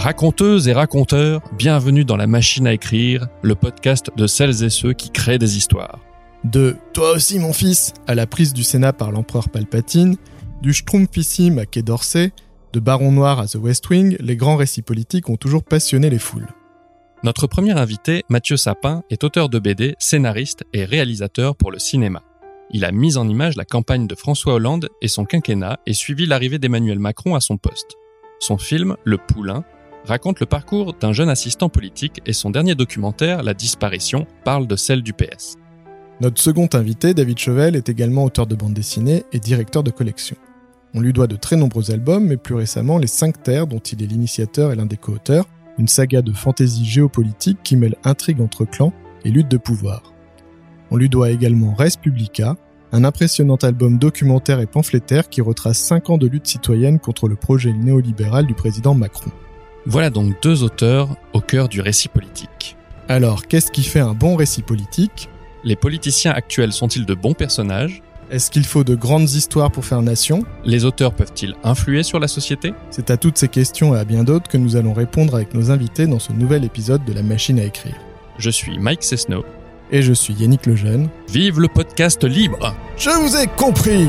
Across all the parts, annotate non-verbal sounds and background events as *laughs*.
Raconteuses et raconteurs, bienvenue dans la machine à écrire, le podcast de celles et ceux qui créent des histoires. De Toi aussi mon fils à la prise du Sénat par l'empereur Palpatine, du Schtroumpfissime à Quai d'Orsay, de Baron Noir à The West Wing, les grands récits politiques ont toujours passionné les foules. Notre premier invité, Mathieu Sapin, est auteur de BD, scénariste et réalisateur pour le cinéma. Il a mis en image la campagne de François Hollande et son quinquennat et suivi l'arrivée d'Emmanuel Macron à son poste. Son film, Le Poulain, raconte le parcours d'un jeune assistant politique et son dernier documentaire, La disparition, parle de celle du PS. Notre second invité, David Chevel, est également auteur de bande dessinée et directeur de collection. On lui doit de très nombreux albums, mais plus récemment Les Cinq Terres, dont il est l'initiateur et l'un des co-auteurs, une saga de fantaisie géopolitique qui mêle intrigue entre clans et lutte de pouvoir. On lui doit également Res Publica, un impressionnant album documentaire et pamphlétaire qui retrace 5 ans de lutte citoyenne contre le projet néolibéral du président Macron. Voilà donc deux auteurs au cœur du récit politique. Alors, qu'est-ce qui fait un bon récit politique? Les politiciens actuels sont-ils de bons personnages? Est-ce qu'il faut de grandes histoires pour faire nation? Les auteurs peuvent-ils influer sur la société? C'est à toutes ces questions et à bien d'autres que nous allons répondre avec nos invités dans ce nouvel épisode de La Machine à écrire. Je suis Mike Cessno. Et je suis Yannick Lejeune. Vive le podcast libre Je vous ai compris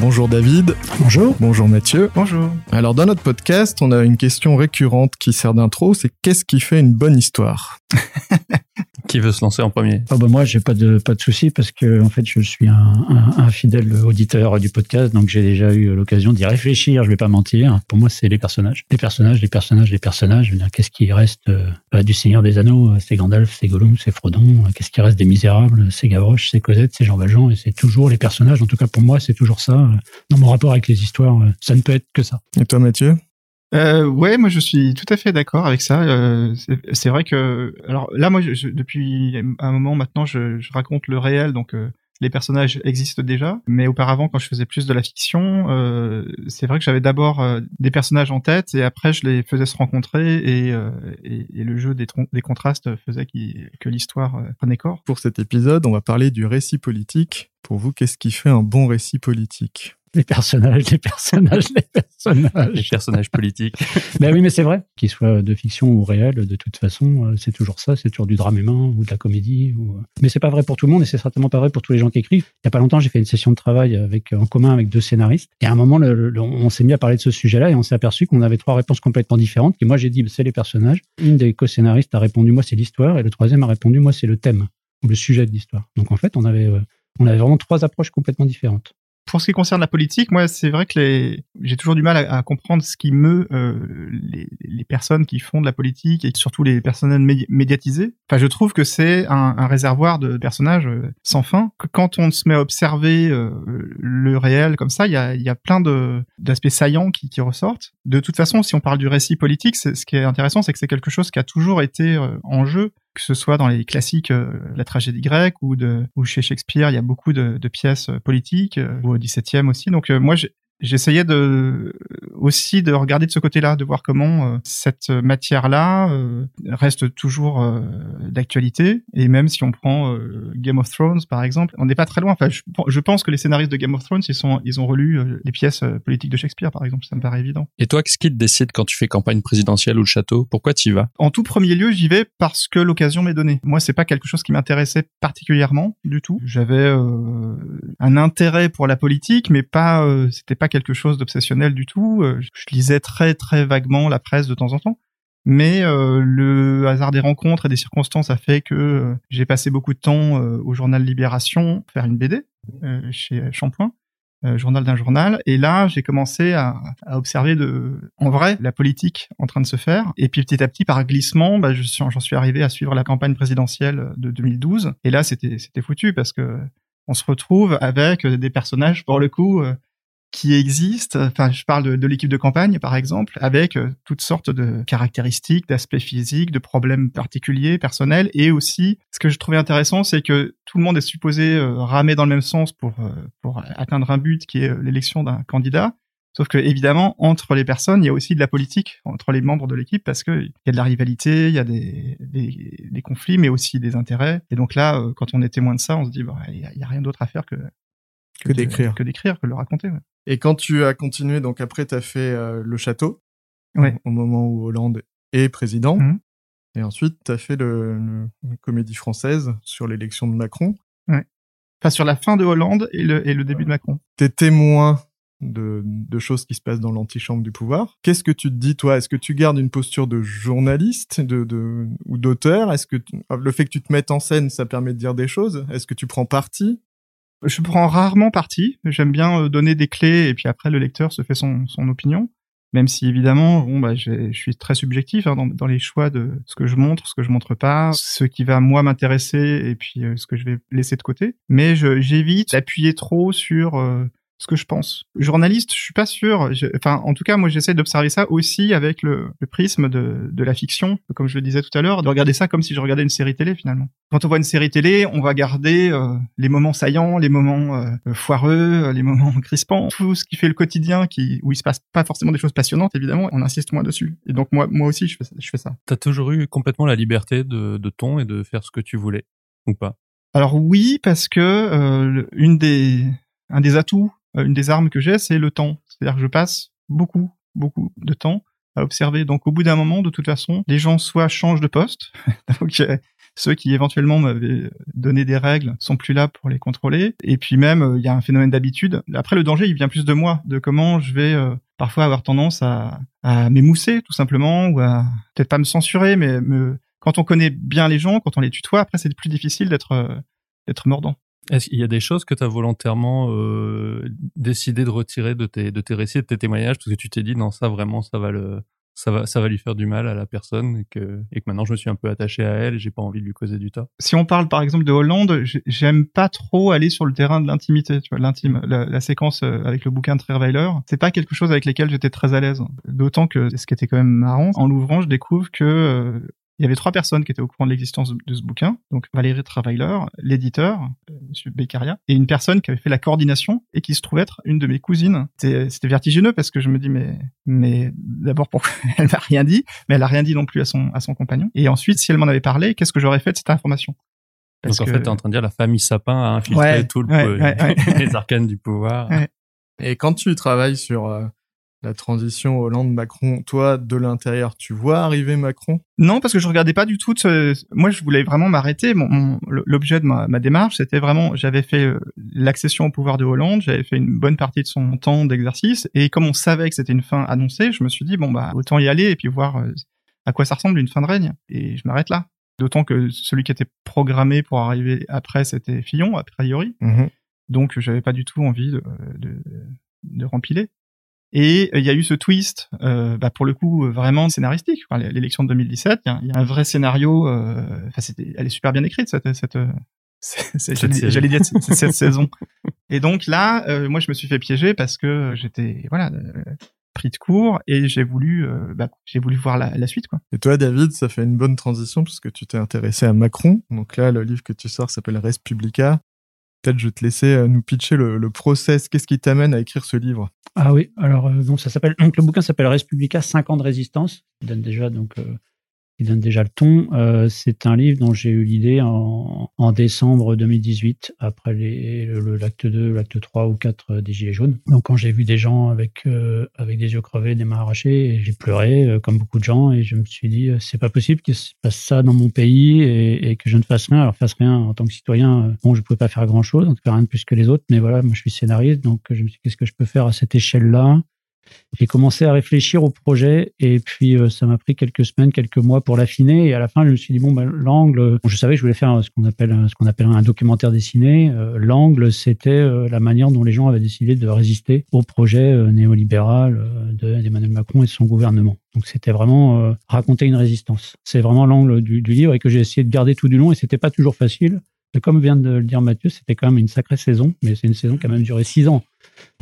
Bonjour David. Bonjour. Bonjour Mathieu. Bonjour. Alors dans notre podcast, on a une question récurrente qui sert d'intro, c'est qu'est-ce qui fait une bonne histoire? *laughs* Qui veut se lancer en premier? Ah bah moi, j'ai pas de pas de souci parce que en fait, je suis un, un, un fidèle auditeur du podcast, donc j'ai déjà eu l'occasion d'y réfléchir. Je vais pas mentir. Pour moi, c'est les personnages, les personnages, les personnages, les personnages. Qu'est-ce qui reste euh, bah, du Seigneur des Anneaux? C'est Gandalf, c'est Gollum, c'est Frodon. Qu'est-ce qui reste des Misérables? C'est Gavroche, c'est Cosette, c'est Jean Valjean, et c'est toujours les personnages. En tout cas, pour moi, c'est toujours ça. Dans mon rapport avec les histoires, ça ne peut être que ça. Et toi, Mathieu? Euh, ouais, moi je suis tout à fait d'accord avec ça. Euh, c'est vrai que, alors là, moi, depuis un moment maintenant, je, raconte le réel, donc euh, les personnages existent déjà. Mais auparavant, quand je faisais plus de la fiction, euh, c'est vrai que j'avais d'abord des personnages en tête et après je les faisais se rencontrer et, le jeu des, des contrastes faisait que l'histoire prenait corps. Pour cet épisode, on va parler du récit politique. Pour vous, qu'est-ce qui fait un bon récit politique? Les personnages, les personnages, les personnages. Les personnages politiques. *laughs* ben oui, mais c'est vrai. Qu'ils soient de fiction ou réel, de toute façon, c'est toujours ça. C'est toujours du drame humain ou de la comédie. Ou... Mais c'est pas vrai pour tout le monde et c'est certainement pas vrai pour tous les gens qui écrivent. Il y a pas longtemps, j'ai fait une session de travail avec, en commun avec deux scénaristes. Et à un moment, le, le, on s'est mis à parler de ce sujet-là et on s'est aperçu qu'on avait trois réponses complètement différentes. Et moi, j'ai dit, c'est les personnages. Une des co-scénaristes a répondu, moi, c'est l'histoire. Et le troisième a répondu, moi, c'est le thème ou le sujet de l'histoire. Donc, en fait, on avait, on avait vraiment trois approches complètement différentes pour ce qui concerne la politique, moi, c'est vrai que les... j'ai toujours du mal à, comprendre ce qui meut euh, les, les, personnes qui font de la politique et surtout les personnes médi médiatisées. Enfin, je trouve que c'est un, réservoir de personnages euh, sans fin. Quand on se met à observer euh, le réel comme ça, il y a, y a, plein d'aspects saillants qui, qui, ressortent. De toute façon, si on parle du récit politique, ce qui est intéressant, c'est que c'est quelque chose qui a toujours été en jeu que ce soit dans les classiques, euh, la tragédie grecque ou, de, ou chez Shakespeare, il y a beaucoup de, pièces politiques, euh, ou au XVIIe aussi. Donc moi, j'essayais de aussi de regarder de ce côté-là, de voir comment euh, cette matière-là euh, reste toujours euh, d'actualité. Et même si on prend Game of Thrones, par exemple, on n'est pas très loin. Enfin, je, je, pense que les scénaristes de Game of Thrones, ils sont, ils ont relu les pièces politiques de Shakespeare, par exemple. Ça me paraît évident. Et toi, qu'est-ce qui te décide quand tu fais campagne présidentielle ou le château? Pourquoi tu y vas? En tout premier lieu, j'y vais parce que l'occasion m'est donnée. Moi, c'est pas quelque chose qui m'intéressait particulièrement du tout. J'avais un intérêt pour la politique, mais pas, c'était pas quelque chose d'obsessionnel du tout. Je lisais très très vaguement la presse de temps en temps. Mais euh, le hasard des rencontres et des circonstances a fait que euh, j'ai passé beaucoup de temps euh, au journal Libération faire une BD chez Champoint, journal d'un journal. Et là, j'ai commencé à, observer en vrai la politique en train de se faire. Et puis petit à petit, par glissement, bah, j'en suis, arrivé à suivre la campagne présidentielle de 2012. Et là, c'était c'était foutu parce que on se retrouve avec des personnages pour le coup qui existe. Enfin, je parle de, l'équipe de campagne, par exemple, avec euh, toutes sortes de caractéristiques, d'aspects physiques, de problèmes particuliers, personnels, et aussi, ce que je trouvais intéressant, c'est que tout le monde est supposé euh, ramer dans le même sens pour euh, pour atteindre un but qui est l'élection d'un candidat. Sauf que évidemment, entre les personnes, il y a aussi de la politique entre les membres de l'équipe parce que il y a de la rivalité, il y a des, des, conflits, mais aussi des intérêts. Et donc là, quand on est témoin de ça, on se dit, bah, il y, a rien d'autre à faire que que, d'écrire, que d'écrire, que de le raconter. Ouais. Et quand tu as continué, donc après, tu as fait euh, le château, ouais. au moment où Hollande est président. Mmh. Et ensuite, tu as fait le, comédie française sur l'élection de Macron. Ouais. Enfin, sur la fin de Hollande et le, et le début de Macron. T'es témoin de, de choses qui se passent dans l'antichambre du pouvoir. Qu'est-ce que tu te dis, toi? Est-ce que tu gardes une posture de journaliste de, de, ou d'auteur? Est-ce que le fait que tu te mettes en scène, ça permet de dire des choses? Est-ce que tu prends parti? Je prends rarement parti. J'aime bien euh, donner des clés et puis après le lecteur se fait son, son opinion. Même si évidemment, bon, bah, je suis très subjectif hein, dans, dans, les choix de ce que je montre, ce que je montre pas, ce qui va moi m'intéresser et puis euh, ce que je vais laisser de côté. Mais j'évite d'appuyer trop sur euh, ce que je pense. Journaliste, je suis pas sûr. Enfin, en tout cas, moi, j'essaie d'observer ça aussi avec le, le, prisme de, de la fiction, comme je le disais tout à l'heure, de regarder ça comme si je regardais une série télé finalement. Quand on voit une série télé, on va garder euh, les moments saillants, les moments euh, foireux, les moments *laughs* crispants, tout ce qui fait le quotidien, qui où il se passe pas forcément des choses passionnantes, évidemment, on insiste moins dessus. Et donc moi, moi aussi, je fais, je fais ça. T'as toujours eu complètement la liberté de, de ton et de faire ce que tu voulais, ou pas? Alors oui, parce que euh, une des un des atouts euh, une des armes que j'ai, c'est le temps. C'est-à-dire que je passe beaucoup, beaucoup de temps à observer. Donc au bout d'un moment, de toute façon, les gens soit changent de poste, *laughs* donc euh, ceux qui éventuellement m'avaient donné des règles sont plus là pour les contrôler. Et puis même, euh, il y a un phénomène d'habitude. Après, le danger, il vient plus de moi, de comment je vais parfois avoir tendance à, à m'émousser, tout simplement, ou à peut-être pas me censurer, mais me... quand on connaît bien les gens, quand on les tutoie, après, c'est plus difficile d'être d'être mordant. Est-ce qu'il y a des choses que tu as volontairement euh, décidé de retirer de tes, de tes récits, de tes témoignages, parce que tu t'es dit non ça vraiment ça va le ça va ça va lui faire du mal à la personne et que et que maintenant je me suis un peu attaché à elle et j'ai pas envie de lui causer du tort. Si on parle par exemple de Hollande, j'aime pas trop aller sur le terrain de l'intimité, tu vois l'intime, la, séquence euh, avec le bouquin de Trierweiler, c'est pas quelque chose avec lequel j'étais très à l'aise. D'autant que ce qui était quand même marrant, en l'ouvrant, je découvre que euh, il y avait trois personnes qui étaient au courant de l'existence de ce bouquin. Donc Valérie Travailer, l'éditeur, euh, Monsieur Beccaria, et une personne qui avait fait la coordination et qui se trouvait être une de mes cousines. C'était vertigineux parce que je me dis mais mais d'abord pourquoi *laughs* elle m'a rien dit, mais elle a rien dit non plus à son à son compagnon. Et ensuite si elle m'en avait parlé, qu'est-ce que j'aurais fait de cette information? Donc en fait, t'es en train de dire la famille Sapin a infiltré tout le *laughs* les arcanes du pouvoir. Et quand tu travailles sur euh, la transition Hollande-Macron, toi, de l'intérieur, tu vois arriver Macron? Non, parce que je regardais pas du tout. Ce... Moi, je voulais vraiment m'arrêter. Mon, L'objet de ma, ma démarche, c'était vraiment, j'avais fait euh, l'accession au pouvoir de Hollande, j'avais fait une bonne partie de son temps d'exercice, et comme on savait que c'était une fin annoncée, je me suis dit bon bah autant y aller et puis voir euh, à quoi ça ressemble une fin de règne. Et je m'arrête là. D'autant que celui qui était programmé pour arriver après, c'était Fillon, a priori. Mmh Donc, j'avais pas du tout envie de, de, de rempiler. Et euh, il y a eu ce twist, euh, bah pour le coup euh, vraiment scénaristique. Enfin, L'élection de 2017, il y, a un vrai scénario. Euh, enfin, elle est super bien écrite cette cette. *laughs* J'allais dire cette, cette *laughs* saison. Et donc là, moi, je me suis fait piéger parce que j'étais voilà pris de court et j'ai voulu bah, j'ai voulu voir la, la, suite quoi. Et toi David, ça fait une bonne transition puisque tu t'es intéressé à Macron. Donc là, le livre que tu sors s'appelle Res Publica. Peut-être je vais te laisser nous pitcher le, le process. Qu'est-ce qui t'amène à écrire ce livre? Ah oui, alors euh, donc ça s'appelle donc le bouquin s'appelle Respublica 5 ans de résistance. Il donne déjà donc euh, il donne déjà le ton. Euh, c'est un livre dont j'ai eu l'idée en, décembre 2018, après les, le, l'acte 2, l'acte 3 ou 4 des Gilets jaunes. Donc quand j'ai vu des gens avec, euh, avec des yeux crevés, des mains arrachées, j'ai pleuré, euh, comme beaucoup de gens, et je me suis dit, c'est pas possible qu'il se passe ça dans mon pays et, que je ne fasse rien. Alors fasse rien en tant que citoyen, bon, je pouvais pas faire grand-chose, tout cas rien de plus que les autres, mais voilà, moi je suis scénariste, donc je me suis dit, qu'est-ce que je peux faire à cette échelle-là? J'ai commencé à réfléchir au projet et puis euh, ça m'a pris quelques semaines, quelques mois pour l'affiner. Et à la fin, je me suis dit bon, ben, l'angle. je savais que je voulais faire ce qu'on appelle ce qu'on appelle un documentaire dessiné. Euh, l'angle, c'était euh, la manière dont les gens avaient décidé de résister au projet néolibéral d'Emmanuel Macron et de son gouvernement. Donc c'était vraiment raconter une résistance. C'est vraiment l'angle du, du, livre et que j'ai essayé de garder tout du long. Et c'était pas toujours facile. comme vient de le dire Mathieu, c'était quand même une sacrée saison, mais c'est une saison qui a même duré six ans.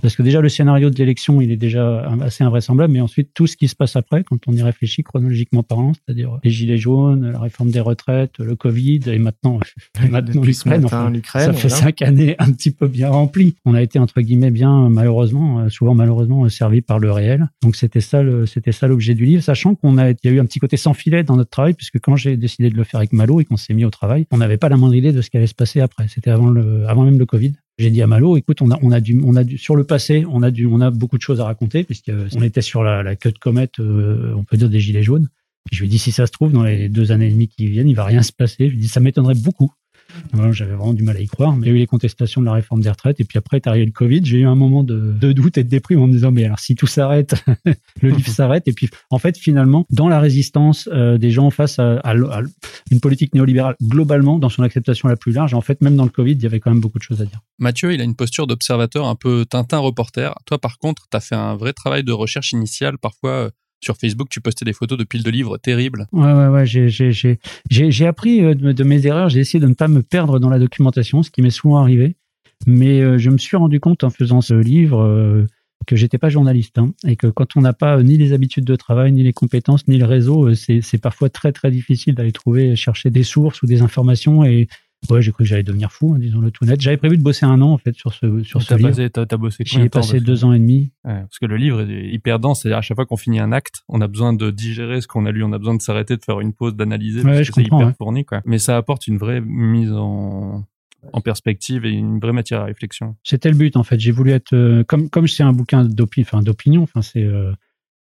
Parce que déjà, le scénario de l'élection, il est déjà assez invraisemblable, mais ensuite, tout ce qui se passe après, quand on y réfléchit chronologiquement parlant, c'est-à-dire les gilets jaunes, la réforme des retraites, le Covid, et maintenant, *laughs* maintenant l'Ukraine, enfin, ça fait cinq années un petit peu bien rempli. On a été, entre guillemets, bien, malheureusement, euh, souvent malheureusement, servi par le réel. Donc, c'était ça, c'était ça l'objet du livre, sachant qu'on a, il y a eu un petit côté sans filet dans notre travail, puisque quand j'ai décidé de le faire avec Malo et qu'on s'est mis au travail, on n'avait pas la moindre idée de ce qui allait se passer après. C'était avant le, avant même le Covid. J'ai dit à Malo, écoute, on a, on a du, on a du, sur le passé, on a du, on a beaucoup de choses à raconter puisqu'on était sur la, la queue de comète, euh, on peut dire des gilets jaunes. je lui ai dit, si ça se trouve, dans les deux années et demie qui viennent, il va rien se passer. Je lui ai dit, ça m'étonnerait beaucoup. J'avais vraiment du mal à y croire. Mais il y a eu les contestations de la réforme des retraites. Et puis après est arrivé le Covid. J'ai eu un moment de, de, doute et de déprime en me disant, mais alors si tout s'arrête, *laughs* le livre s'arrête. Et puis en fait, finalement, dans la résistance euh, des gens face à, à, une politique néolibérale, globalement, dans son acceptation la plus large, en fait, même dans le Covid, il y avait quand même beaucoup de choses à dire. Mathieu, il a une posture d'observateur un peu Tintin reporter. Toi, par contre, tu as fait un vrai travail de recherche initiale, parfois euh, sur Facebook, tu postais des photos de piles de livres terribles. Ouais, ouais, ouais. J'ai, appris euh, de, mes erreurs. J'ai essayé de ne pas me perdre dans la documentation, ce qui m'est souvent arrivé. Mais euh, je me suis rendu compte en faisant ce livre euh, que j'étais pas journaliste hein, et que quand on n'a pas ni les habitudes de travail, ni les compétences, ni le réseau, c'est parfois très très difficile d'aller trouver, chercher des sources ou des informations et Ouais, j'ai cru que j'allais devenir fou, hein, disons le tout net. J'avais prévu de bosser un an en fait sur ce sur ce livre. Passé, t'as, bossé J'y ai passé deux ans et demi. Ouais, parce que le livre est hyper dense. C'est-à-dire à chaque fois qu'on finit un acte, on a besoin de digérer ce qu'on a lu, on a besoin de s'arrêter, de faire une pause, d'analyser. Ouais, je c'est hyper fourni, quoi. Mais ça apporte une vraie mise en en perspective et une vraie matière à réflexion. C'était le but en fait. J'ai voulu être euh, comme comme c'est un bouquin d'opinion, enfin d'opinion, enfin c'est euh,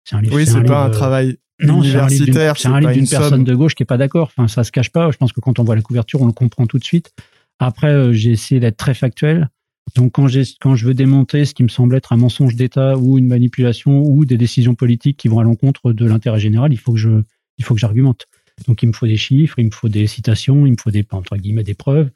c'est un livre. Oui, c'est, pas un travail non, c'est un livre d'une personne de gauche qui est pas d'accord. Enfin, ça se cache pas. Je pense que quand on voit la couverture, on le comprend tout de suite. Après, euh, j'ai essayé d'être très factuel. Donc quand, quand je veux démonter ce qui me semble être un mensonge d'État ou une manipulation ou des décisions politiques qui vont à l'encontre de l'intérêt général, il faut que je, il faut que j'argumente. Donc il me faut des chiffres, il me faut des citations, il me faut des entre guillemets des preuves.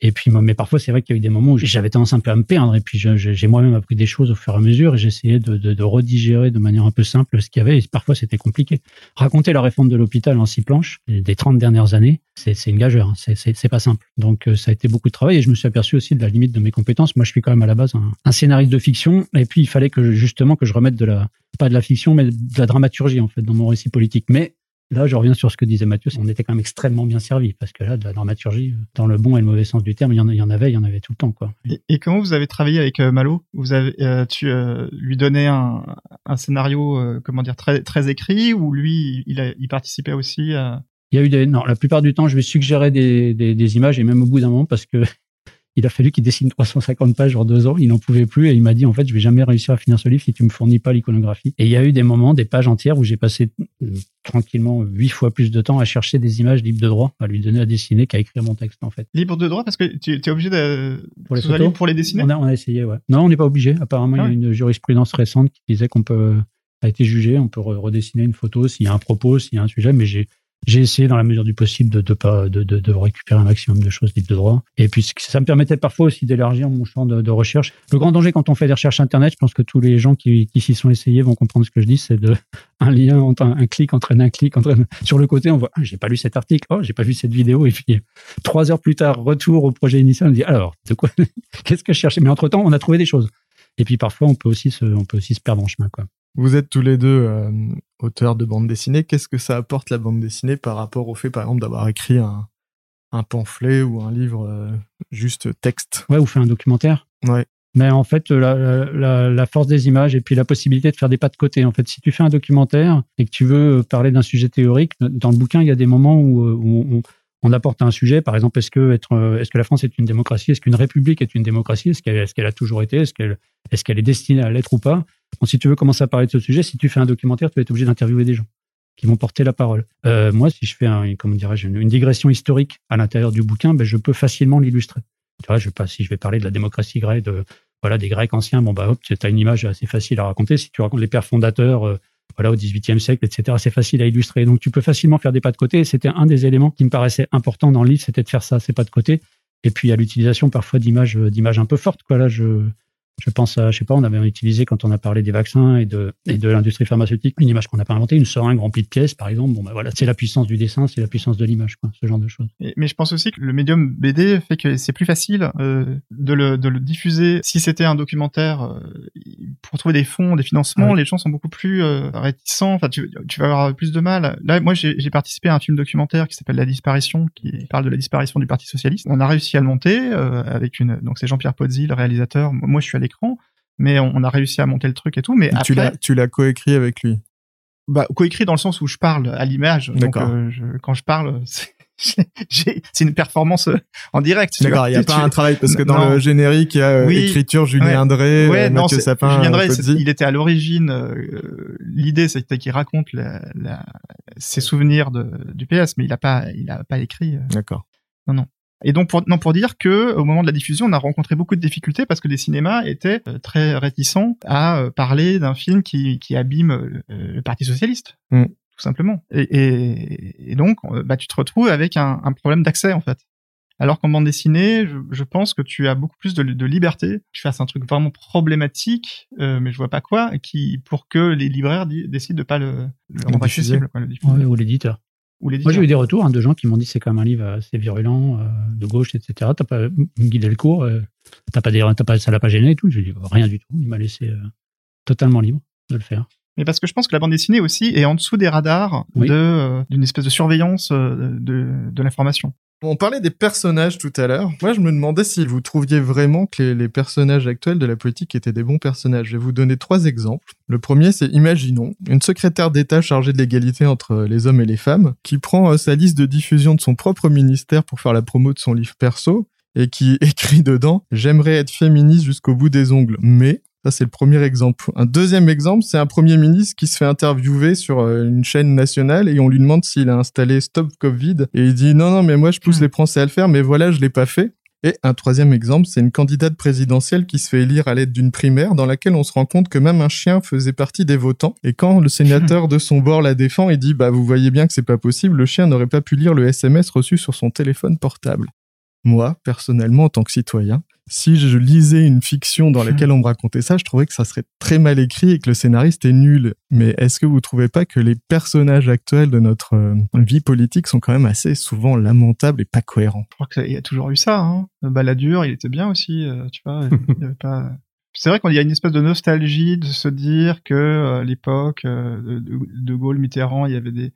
Et puis, mais parfois, c'est vrai qu'il y a eu des moments où j'avais tendance un peu à me perdre. Et puis, j'ai moi-même appris des choses au fur et à mesure. Et j'essayais de, de, redigérer de manière un peu simple ce qu'il y avait. Et parfois, c'était compliqué. Raconter la réforme de l'hôpital en six planches des 30 dernières années, c'est une gageure. Hein. C'est pas simple. Donc, euh, ça a été beaucoup de travail. Et je me suis aperçu aussi de la limite de mes compétences. Moi, je suis quand même à la base un, un scénariste de fiction. Et puis, il fallait que justement que je remette de la, pas de la fiction, mais de la dramaturgie, en fait, dans mon récit politique. Mais Là, je reviens sur ce que disait Mathieu, on était quand même extrêmement bien servi parce que là, de la dramaturgie, dans le bon et le mauvais sens du terme, il y en, il y en avait, il y en avait tout le temps, quoi. Et, comment vous avez travaillé avec euh, Malo? Vous avez, euh, tu euh, lui donnais un, un scénario, comment dire, très très écrit, ou lui, il, a, il participait aussi à... Il y a eu des, non, la plupart du temps, je lui suggérais des, des, des images et même au bout d'un moment parce que il a fallu qu'il dessine 350 pages en deux ans. Il n'en pouvait plus et il m'a dit en fait je vais jamais réussir à finir ce livre si tu me fournis pas l'iconographie. Et il y a eu des moments, des pages entières où j'ai passé euh, tranquillement huit fois plus de temps à chercher des images libres de droit, à lui donner à dessiner qu'à écrire mon texte en fait. Libre de droit parce que tu es obligé de pour les photos pour les dessiner? On a, on a essayé ouais. Non on n'est pas obligé. Apparemment il y a ah une jurisprudence récente qui disait qu'on peut a été jugé, on peut redessiner une photo s'il y a un propos, s'il y a un sujet, mais j'ai j'ai essayé dans la mesure du possible de de pas de, de, de, récupérer un maximum de choses libres de droit. Et puis ça me permettait parfois aussi d'élargir mon champ de, recherche. Le grand danger quand on fait des recherches internet, je pense que tous les gens qui, qui s'y sont essayés vont comprendre ce que je dis, c'est de *laughs* un lien entre un, clic entraîne un clic entraîne sur le côté on voit ah, j'ai pas lu cet article, oh j'ai pas vu cette vidéo et puis trois heures plus tard retour au projet initial on dit alors de quoi *laughs* qu'est-ce que je cherchais? Mais entre temps on a trouvé des choses. Et puis parfois on peut aussi se on peut aussi se perdre en chemin quoi. Vous êtes tous les deux euh, auteurs de bande dessinée. Qu'est-ce que ça apporte la bande dessinée par rapport au fait, par exemple, d'avoir écrit un, un, pamphlet ou un livre euh, juste texte? Ouais, ou fait un documentaire. Ouais. Mais en fait, la, la, la, force des images et puis la possibilité de faire des pas de côté. En fait, si tu fais un documentaire et que tu veux parler d'un sujet théorique, dans le bouquin, il y a des moments où, euh, où on, on apporte un sujet, par exemple, est-ce que être, euh, est-ce que la France est une démocratie, est-ce qu'une république est une démocratie, est-ce qu'elle, est-ce qu'elle a toujours été, est-ce qu'elle, est-ce qu'elle est destinée à l'être ou pas? Si tu veux commencer à parler de ce sujet, si tu fais un documentaire, tu vas être obligé d'interviewer des gens qui vont porter la parole. Euh, moi, si je fais un, comment dirais-je, une, digression historique à l'intérieur du bouquin, ben, je peux facilement l'illustrer. Tu je pas, si je vais parler de la démocratie grecque, voilà, des Grecs anciens, bon, bah, hop, tu as une image assez facile à raconter. Si tu racontes les pères fondateurs, euh, voilà, au XVIIIe siècle, etc. C'est facile à illustrer. Donc, tu peux facilement faire des pas de côté. C'était un des éléments qui me paraissait important dans le livre, c'était de faire ça, ces pas de côté. Et puis, a l'utilisation parfois d'images, euh, d'images un peu fortes. Là, je, Je pense à, je sais pas, on avait utilisé quand on a parlé des vaccins et de, et de l'industrie pharmaceutique une image qu'on n'a pas inventée, une seringue remplie de pièces, par exemple. Bon, ben voilà, c'est la puissance du dessin, c'est la puissance de l'image, quoi, ce genre de choses. mais je pense aussi que le médium BD fait que c'est plus facile euh, de, le, de le diffuser. Si c'était un documentaire, euh, pour trouver des fonds, des financements, les gens sont beaucoup plus euh, réticents. Enfin, tu, tu vas avoir plus de mal. Là, moi, j'ai participé à un film documentaire qui s'appelle La disparition, qui parle de la disparition du Parti socialiste. On a réussi à le monter avec une. Donc c'est Jean-Pierre Pozzi, le réalisateur. Moi, je suis à mais on, a réussi à monter le truc et tout. Mais tu l'as, tu l'as coécrit avec lui? Bah, coécrit dans le sens où je parle à l'image. Donc, euh, quand je parle, *laughs* c'est une performance euh, en direct. D'accord, il n'y a pas un travail parce que dans le générique il y a euh, écriture Julien Drey, ouais, Mathieu Sapin, Julien Drey, il était à l'origine. Euh, l'idée c'était qu'il raconte la, la, ses souvenirs de, du PS, mais il a pas, il a pas écrit. D'accord. Non, non. Et donc pour non pour dire que au moment de la diffusion, on a rencontré beaucoup de difficultés parce que les cinémas étaient très réticents à parler d'un film qui qui abîme le Parti socialiste. Mm tout simplement. Et, donc, euh, bah, tu te retrouves avec un, problème d'accès, en fait. Alors qu'en bande dessinée, je, pense que tu as beaucoup plus de, liberté. Tu fasses un truc vraiment problématique, euh, mais je vois pas quoi, qui pour que les libraires décident de pas le, rendre accessible, ou l'éditeur. Moi, j'ai eu des retours hein, de gens qui m'ont dit c'est comme un livre assez virulent, euh, de gauche, etc. T'as pas guidé le cours, t'as pas, des, pas, ça l'a pas gêné et tout. J'ai dit rien du tout. Il m'a laissé totalement libre de le faire mais parce que je pense que la bande dessinée aussi est en dessous des radars de euh, d'une espèce de surveillance euh, de, de l'information. On parlait des personnages tout à l'heure. Moi, je me demandais si vous trouviez vraiment que les, les, personnages actuels de la politique étaient des bons personnages. Je vais vous donner trois exemples. Le premier, c'est imaginons une secrétaire d'État chargée de l'égalité entre les hommes et les femmes, qui prend euh, sa liste de diffusion de son propre ministère pour faire la promo de son livre perso, et qui *laughs* écrit dedans J'aimerais être féministe jusqu'au bout des ongles, mais ça, c'est le premier exemple. Un deuxième exemple, c'est un premier ministre qui se fait interviewer sur euh, une chaîne nationale et on lui demande s'il a installé Stop Covid et il dit non, non, mais moi, je pousse les Français à le faire, mais voilà, je l'ai pas fait. Et un troisième exemple, c'est une candidate présidentielle qui se fait élire à l'aide d'une primaire dans laquelle on se rend compte que même un chien faisait partie des votants. Et quand le sénateur *laughs* de son bord la défend, il dit bah vous voyez bien que c'est pas possible, le chien n'aurait pas pu lire le SMS reçu sur son téléphone portable. Moi, personnellement, en tant que citoyen, si je lisais une fiction dans laquelle on me racontait ça, je trouvais que ça serait très mal écrit et que le scénariste est nul. Mais est-ce que vous trouvez pas que les personnages actuels de notre euh, vie politique sont quand même assez souvent lamentables et pas cohérents? Je crois qu'il y a toujours eu ça. Hein. Balladur, il était bien aussi, euh, tu vois. *laughs* il y avait pas... C'est vrai qu'il y a une espèce de nostalgie de se dire que euh, à l'époque de, de, Gaulle, Mitterrand, il y avait des,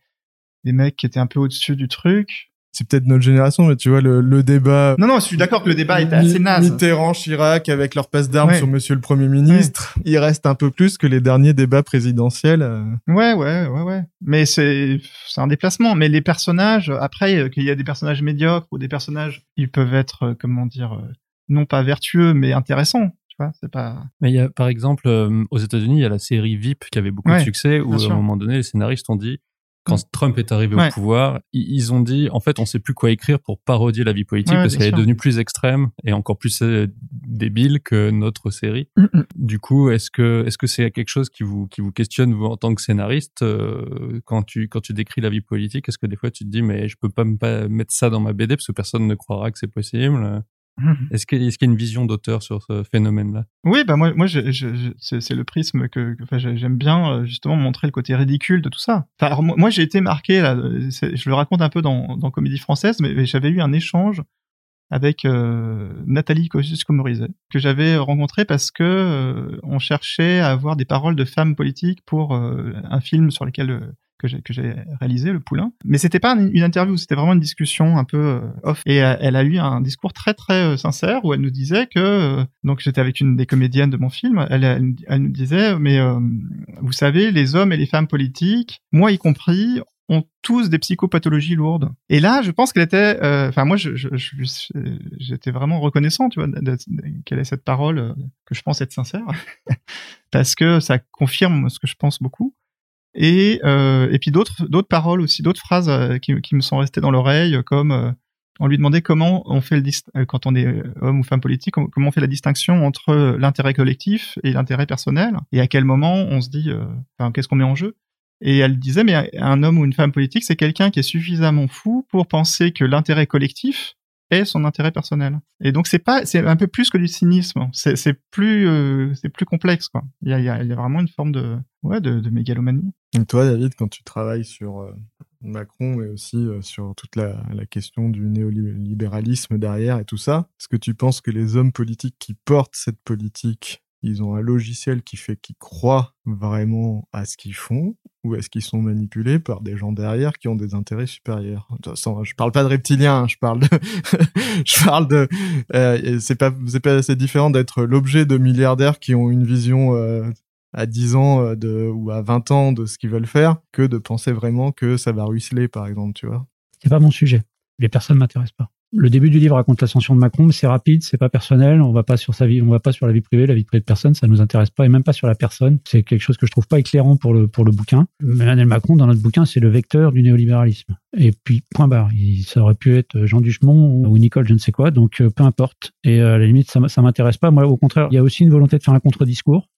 des mecs qui étaient un peu au-dessus du truc c'est peut-être notre génération, mais tu vois, le, le débat. Non, non, je suis d'accord que le débat était assez naze. Mitterrand, Chirac, avec leur passe d'armes sur Monsieur le Premier ministre, il reste un peu plus que les derniers débats présidentiels. Euh. Ouais, ouais, ouais, ouais. Mais c'est, c'est un déplacement. Mais les personnages, après, euh, qu'il y a des personnages médiocres ou des personnages, ils peuvent être, euh, comment dire, non pas vertueux, mais intéressants. Tu vois, c'est pas. Mais il y a, par exemple, aux États-Unis, il y a la série VIP qui avait beaucoup de succès, où à un moment donné, les scénaristes ont dit quand Trump est arrivé au pouvoir, ils ont dit en fait on sait plus quoi écrire pour parodier la vie politique parce qu'elle est devenue plus extrême et encore plus euh, débile que notre série. Mm, mm. Du coup, est-ce que est-ce que c'est quelque chose qui vous qui vous questionne vous en tant que scénariste euh, quand tu quand tu décris la vie politique? Est-ce que des fois tu te dis mais je peux pas, pas mettre ça dans ma BD parce que personne ne croira que c'est possible? Est-ce qu'il y, a une vision d'auteur sur ce phénomène-là? Oui, bah moi, moi, c'est le prisme que, enfin, j'aime bien euh, justement montrer le côté ridicule de tout ça. Enfin, moi, j'ai été marqué là, je le raconte un peu dans, dans Comédie française, mais, j'avais eu un échange avec euh, Nathalie Kosciusko-Morizet que j'avais rencontré parce que euh, on cherchait à avoir des paroles de femmes politiques pour un film sur lequel que j'ai réalisé le poulain. Mais c'était pas une interview c'était vraiment une discussion un peu euh, off. Et euh, elle a eu un discours très très euh, sincère où elle nous disait que donc j'étais avec une des comédiennes de mon film. Elle elle, nous disait mais vous savez les hommes et les femmes politiques moi y compris ont tous des psychopathologies lourdes. Et là, je pense qu'elle était, enfin moi, je, j'étais vraiment reconnaissant, tu vois, qu'elle ait cette parole que je pense être sincère, *laughs* parce que ça confirme ce que je pense beaucoup et euh, et puis d'autres d'autres paroles aussi, d'autres phrases euh, qui, qui me sont restées dans l'oreille, comme euh, on lui demandait comment on fait le quand on est homme ou femme politique, comment on fait la distinction entre l'intérêt collectif et l'intérêt personnel, et à quel moment on se dit, enfin, qu'est-ce qu'on met en jeu. Et elle disait, mais un homme ou une femme politique, c'est quelqu'un qui est suffisamment fou pour penser que l'intérêt collectif et son intérêt personnel. Et donc c'est pas, c'est un peu plus que du cynisme. C'est, c'est plus, euh, c'est plus complexe quoi. Il y a, il y a, vraiment une forme de, ouais, de, mégalomanie. Et toi, David, quand tu travailles sur euh, Macron, mais aussi euh, sur toute la question du néolibéralisme derrière et tout ça, est-ce que tu penses que les hommes politiques qui portent cette politique ils ont un logiciel qui fait qu'ils croient vraiment à ce qu'ils font ou est-ce qu'ils sont manipulés par des gens derrière qui ont des intérêts supérieurs. De toute façon, je parle pas de reptiliens hein, je parle de *laughs* je parle de euh, c'est pas c'est pas assez différent d'être l'objet de milliardaires qui ont une vision euh, à 10 ans euh, de ou à 20 ans de ce qu'ils veulent faire que de penser vraiment que ça va ruisseler par exemple tu vois. C'est pas mon sujet. Les personnes m'intéressent pas le début du livre raconte l'ascension de Macron, mais c'est rapide, c'est pas personnel, on va pas sur sa vie, on va pas sur la vie privée, la vie privée de personne, ça nous intéresse pas, et même pas sur la personne. C'est quelque chose que je trouve pas éclairant pour le, pour le bouquin. Emmanuel Macron, dans notre bouquin, c'est le vecteur du néolibéralisme. Et puis, point barre. Il, ça aurait pu être Jean Duchemont ou Nicole, je ne sais quoi, donc euh, peu importe. Et euh, à la limite, ça, ça m'intéresse pas. Moi, au contraire, il y a aussi une volonté de faire un contre-discours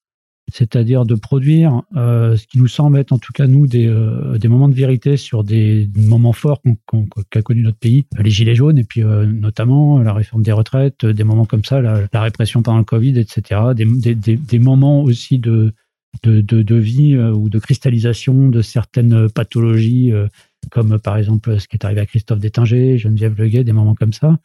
c'est-à-dire de produire euh, ce qui nous semble être en tout cas nous des, euh, des moments de vérité sur des moments forts qu'a connu notre pays, les gilets jaunes et puis euh, notamment la réforme des retraites, des moments comme ça, la, répression pendant le Covid, etc. Des, des, moments aussi de, de, de, de vie ou de cristallisation de certaines pathologies, comme par exemple ce qui est arrivé à Christophe Détinger, Geneviève Leguet, des moments comme ça.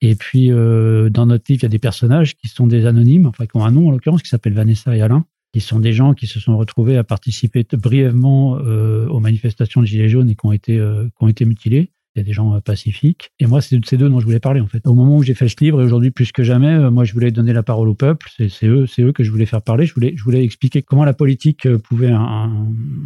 Et puis, dans notre livre, il y a des personnages qui sont des anonymes, enfin, qui ont un nom en l'occurrence, qui s'appellent Vanessa et Alain, qui sont des gens qui se sont retrouvés à participer brièvement euh, aux manifestations de Gilets jaunes et qui ont été, euh, qui ont été mutilés des gens euh, pacifiques. Et moi, c'est de ces deux dont je voulais parler, en fait. Au moment où j'ai fait ce livre, et aujourd'hui plus que jamais, euh, moi, je voulais donner la parole au peuple. C'est eux, eux que je voulais faire parler. Je voulais, je voulais expliquer comment la politique euh, pouvait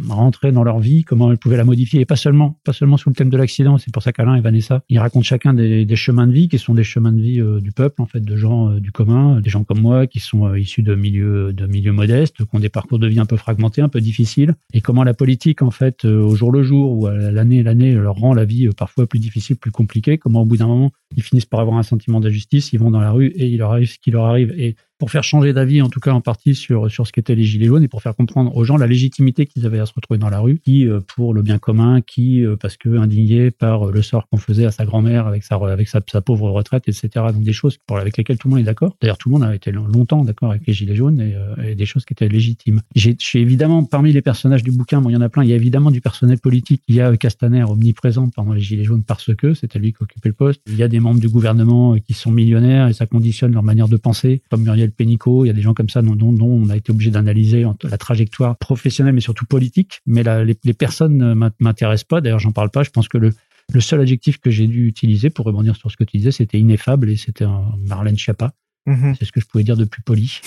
rentrer dans leur vie, comment elle pouvait la modifier, et pas seulement, pas seulement sous le thème de l'accident. C'est pour ça qu'Alain et Vanessa, ils racontent chacun des, chemins de vie qui sont des chemins de vie du peuple, en fait, de gens du commun, des gens comme moi qui sont issus de milieux, de milieux modestes, qui ont des parcours de vie un peu fragmentés, un peu difficiles, et comment la politique, en fait, au jour le jour ou l'année l'année, leur rend la vie parfois plus difficile, plus compliqué, comment au bout d'un moment, ils finissent par avoir un sentiment d'injustice, ils vont dans la rue et il leur arrive ce qui leur arrive. Et pour faire changer d'avis, en tout cas en partie sur sur ce qu'étaient les gilets jaunes et pour faire comprendre aux gens la légitimité qu'ils avaient à se retrouver dans la rue, qui euh, pour le bien commun, qui euh, parce que indigné par le sort qu'on faisait à sa grand-mère avec sa avec sa, pauvre retraite, etc. Donc des choses avec lesquelles tout le monde est d'accord. D'ailleurs, tout le monde a été longtemps d'accord avec les gilets jaunes et, euh, et, des choses qui étaient légitimes. J'ai évidemment parmi les personnages du bouquin, bon, il y en a plein. Il y a évidemment du personnel politique. Il y a Castaner omniprésent pendant les gilets jaunes parce que c'était lui qui occupait le poste. Il y a des membres du gouvernement qui sont millionnaires et ça conditionne leur manière de penser, comme Muriel Pénicaud. Il y a des gens comme ça dont, dont, on a été obligé d'analyser la trajectoire professionnelle, mais surtout politique. Mais la, les, les, personnes ne m'intéressent pas. D'ailleurs, j'en parle pas. Je pense que le, le seul adjectif que j'ai dû utiliser pour rebondir sur ce que tu disais, c'était ineffable et c'était un Marlène Schiappa. Mm-hmm. C'est ce que je pouvais dire de plus poli.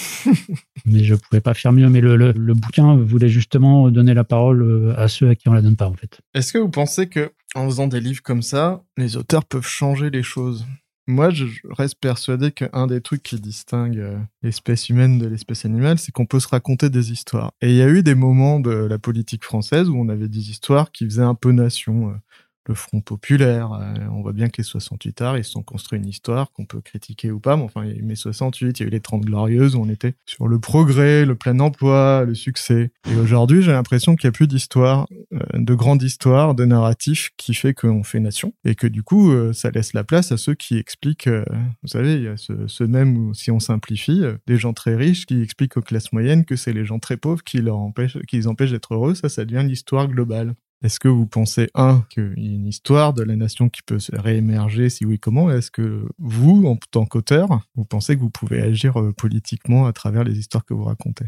*laughs* mais je pouvais pas faire mieux. Mais le, le, le, bouquin voulait justement donner la parole euh, à ceux à qui on la donne pas, en fait. Est-ce que vous pensez que, en faisant des livres comme ça, les auteurs peuvent changer les choses? Moi, je reste persuadé qu'un des trucs qui distingue euh, l'espèce humaine de l'espèce animale, c'est qu'on peut se raconter des histoires. Et il y a eu des moments de la politique française où on avait des histoires qui faisaient un peu nation. Le Front populaire. Euh, on voit bien que les 68 arts, ils se sont construits une histoire qu'on peut critiquer ou pas, mais enfin, il y a eu mai 68, il y a eu les 30 glorieuses où on était sur le progrès, le plein emploi, le succès. Et aujourd'hui, j'ai l'impression qu'il n'y a plus d'histoire, euh, de grande histoire, de narratif qui fait qu'on fait nation. Et que du coup, euh, ça laisse la place à ceux qui expliquent, vous savez, il y a ce, ce même, si on simplifie, des gens très riches qui expliquent aux classes moyennes que c'est les gens très pauvres qui leur empêchent, qui les empêchent d'être heureux. Ça, ça devient l'histoire globale. Est-ce que vous pensez, un, qu'il y a une histoire de la nation qui peut se réémerger? Si oui, comment? Est-ce que vous, en tant qu'auteur, vous pensez que vous pouvez agir euh, politiquement à travers les histoires que vous racontez?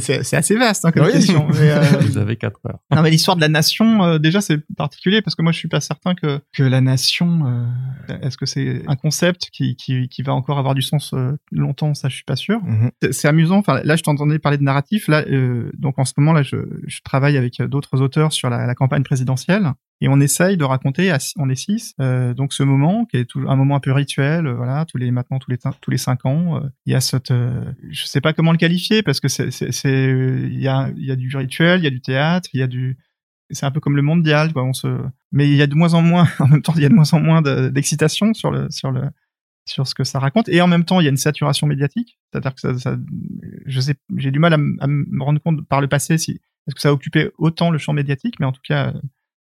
C'est assez vaste hein, comme question. Mais, euh, *laughs* Vous avez quatre heures. Non, mais l'histoire de la nation, euh, déjà, c'est particulier parce que moi, je suis pas certain que que la nation, euh, est-ce que c'est un concept qui, qui qui va encore avoir du sens longtemps Ça, je suis pas sûr. Mhm. C'est amusant. Enfin, là, je t'entendais parler de narratif. Là, donc en ce moment, là, je, je travaille avec d'autres auteurs sur la, la campagne présidentielle et on essaye de raconter, on est six, euh, donc ce moment qui est tout, un moment un peu rituel, euh, voilà, tous les maintenant tous les tous les cinq ans, euh, il y a cette, euh, je sais pas comment le qualifier parce que c'est c'est il y a il y a du rituel, il y a du théâtre, il y a du c'est un peu comme le mondial, quoi. On se, mais il y a de moins en moins, *laughs* en même temps, il y a de moins en moins d'excitation sur le sur le sur ce que ça raconte et en même temps il y a une saturation médiatique c'est-à-dire que ça, ça je sais j'ai du mal à, me rendre compte par le passé si est-ce que ça a occupé autant le champ médiatique mais en tout cas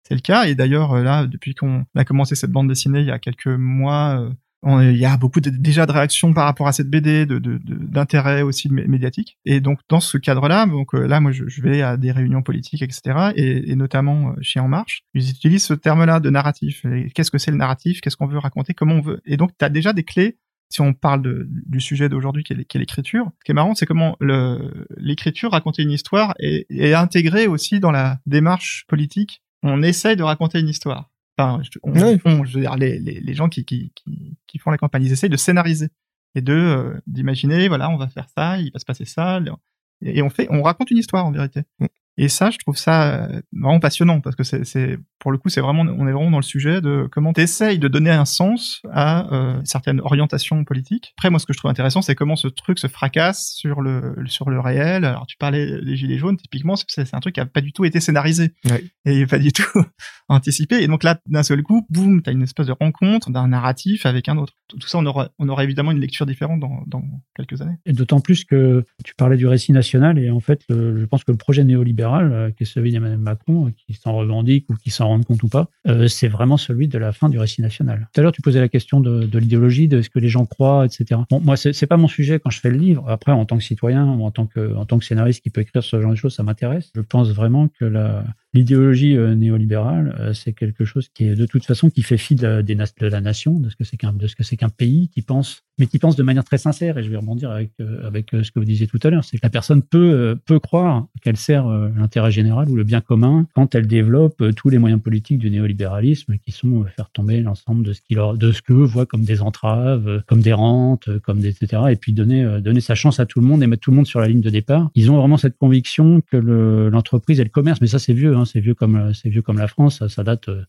c'est le cas. Et d'ailleurs, euh, là, depuis qu'on a commencé cette bande dessinée il y a quelques mois, euh, il y a beaucoup déjà de réactions par rapport à cette BD, d'intérêt aussi médiatique. Et donc dans ce cadre-là, donc euh, là moi je, vais à des réunions politiques, etc. Et, notamment chez En Marche, ils utilisent ce terme-là de narratif. Qu'est-ce que c'est le narratif? Qu'est-ce qu'on veut raconter? Comment on veut? Et donc tu as déjà des clés. Si on parle du sujet d'aujourd'hui qui est, l'écriture, ce qui est marrant, c'est comment l'écriture, raconter une histoire, est, est intégrée aussi dans la démarche politique. On essaye de raconter une histoire. Enfin, je veux dire, les, les, les gens qui, qui, qui, qui, font la campagne, ils essayent de scénariser et de euh, d'imaginer, voilà, on va faire ça, il va se passer ça, et on fait, on raconte une histoire en vérité. Et ça, je trouve ça euh, vraiment passionnant parce que c'est, pour le coup, c'est vraiment, on est vraiment dans le sujet de comment tu essayes de donner un sens à euh, certaines orientations politiques. Après, moi, ce que je trouve intéressant, c'est comment ce truc se fracasse sur le sur le réel. Alors, tu parlais des gilets jaunes, typiquement, c'est un truc qui a pas du tout été scénarisé et pas du tout *laughs* anticipé. Et donc là, d'un seul coup, boum, t'as une espèce de rencontre d'un narratif avec un autre. Tout, ça, on aura, on aura évidemment une lecture différente dans, dans quelques années. Et d'autant plus que tu parlais du récit national et en fait, je pense que le projet néolibéral euh, qui est celui d'Emmanuel Macron, euh, qui s'en revendique ou qui s'en rend compte ou pas, euh, c'est vraiment celui de la fin du récit national. Tout à l'heure, tu posais la question de, de l'idéologie, de ce que les gens croient, etc. Bon, moi, c'est pas mon sujet quand je fais le livre. Après, en tant que citoyen ou en tant que, en tant que scénariste qui peut écrire ce genre de choses, ça m'intéresse. Je pense vraiment que la, L'idéologie euh, néolibérale, euh, c'est quelque chose qui est de toute façon qui fait fi de, la nation, de ce que c'est qu'un qu'un pays qui pense, mais qui pense de manière très sincère. Et je vais rebondir avec euh, avec ce que vous disiez tout à l'heure, c'est que la personne peut peut croire qu'elle sert l'intérêt général ou le bien commun quand elle développe tous les moyens politiques du néolibéralisme, qui sont faire tomber l'ensemble de ce qu'il de ce que voit comme des entraves, comme des rentes, comme etc. Et puis donner donner sa chance à tout le monde et mettre tout le monde sur la ligne de départ. Ils ont vraiment cette conviction que l'entreprise et le commerce, mais ça c'est vieux. Hein, c'est vieux comme euh, c'est vieux comme la France, ça, date euh,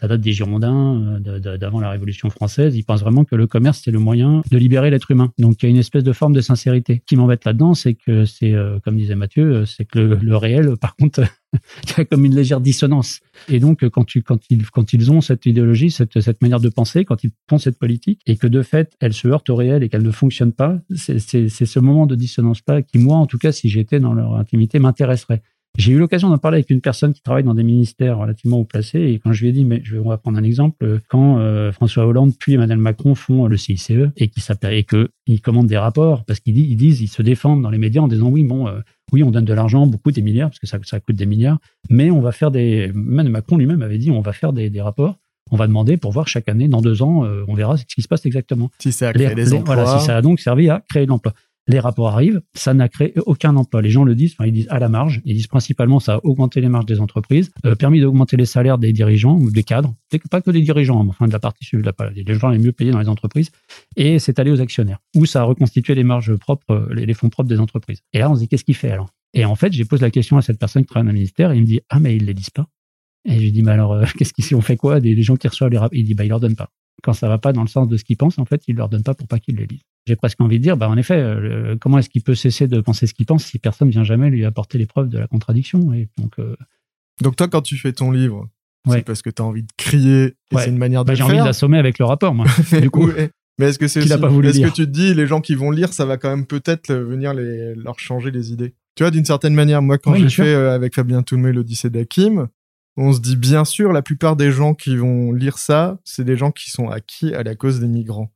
ça date des Girondins, euh, d'avant la Révolution française. Ils pensent vraiment que le commerce, c'est le moyen de libérer l'être humain. Donc, il y a une espèce de forme de sincérité. Ce qui m'embête là-dedans, c'est que c'est, comme disait Mathieu, c'est que le, réel, par contre, *laughs* il y a comme une légère dissonance. Et donc, quand, ils, ont cette idéologie, cette, cette manière de penser, quand ils pensent cette politique, et que de fait, elle se heurte au réel et qu'elle ne fonctionne pas, c'est ce moment de dissonance-là qui, moi, en tout cas, si j'étais dans leur intimité, m'intéresserait. J'ai eu l'occasion d'en parler avec une personne qui travaille dans des ministères relativement haut placés et quand je lui ai dit, mais je vais, on va prendre un exemple, quand euh, François Hollande puis Emmanuel Macron font le CICE et qui et que ils commandent des rapports parce qu'ils ils disent, ils se défendent dans les médias en disant oui, bon, euh, oui, on donne de l'argent, beaucoup des milliards parce que ça, ça coûte des milliards, mais on va faire des, Emmanuel Macron lui-même avait dit, on va faire des, des rapports on va demander pour voir chaque année, dans deux ans, euh, on verra ce qui se passe exactement. Si ça a créé des emplois. Voilà, si ça a donc servi à créer de l'emploi les rapports arrivent, ça n'a créé aucun emploi. Les gens le disent, enfin, ils disent à la marge, ils disent principalement ça a augmenté les marges des entreprises, euh, permis d'augmenter les salaires des dirigeants ou des cadres, pas que des dirigeants, enfin de la partie de la, les gens les mieux payés dans les entreprises, et c'est allé aux actionnaires, où ça a reconstitué les marges propres, euh, les, fonds propres des entreprises. Et là, on se dit qu'est-ce qu'il fait alors? Et en fait, j'ai posé la question à cette personne qui travaille dans le ministère, et il me dit ah mais ils les disent pas. Et je lui dis mais alors euh, *laughs* qu'est-ce qu'ils ont fait quoi? Des, gens qui reçoivent les rapports Il dit bah ils leur donnent pas quand ça va pas dans le sens de ce qu'ils pensent, en fait, ils leur donnent pas pour pas qu'ils les lisent. J'ai presque envie de dire, bah, en effet, euh, comment est-ce qu'il peut cesser de penser ce qu'il pense si personne vient jamais lui apporter les preuves de la contradiction? Et donc, euh, donc toi, quand tu fais ton livre, c'est parce que tu as envie de crier et c'est une manière de bah, J'ai envie d'assommer avec le rapport, moi. *laughs* du coup. Mais est-ce que c'est est-ce que tu te dis, les gens qui vont lire, ça va quand même peut-être venir les, leur changer les idées? Tu vois, d'une certaine manière, moi, quand j'ai fait euh, avec Fabien Toulmé l'Odyssée d'Hakim, on se dit bien sûr, la plupart des gens qui vont lire ça, c'est des gens qui sont acquis à la cause des migrants.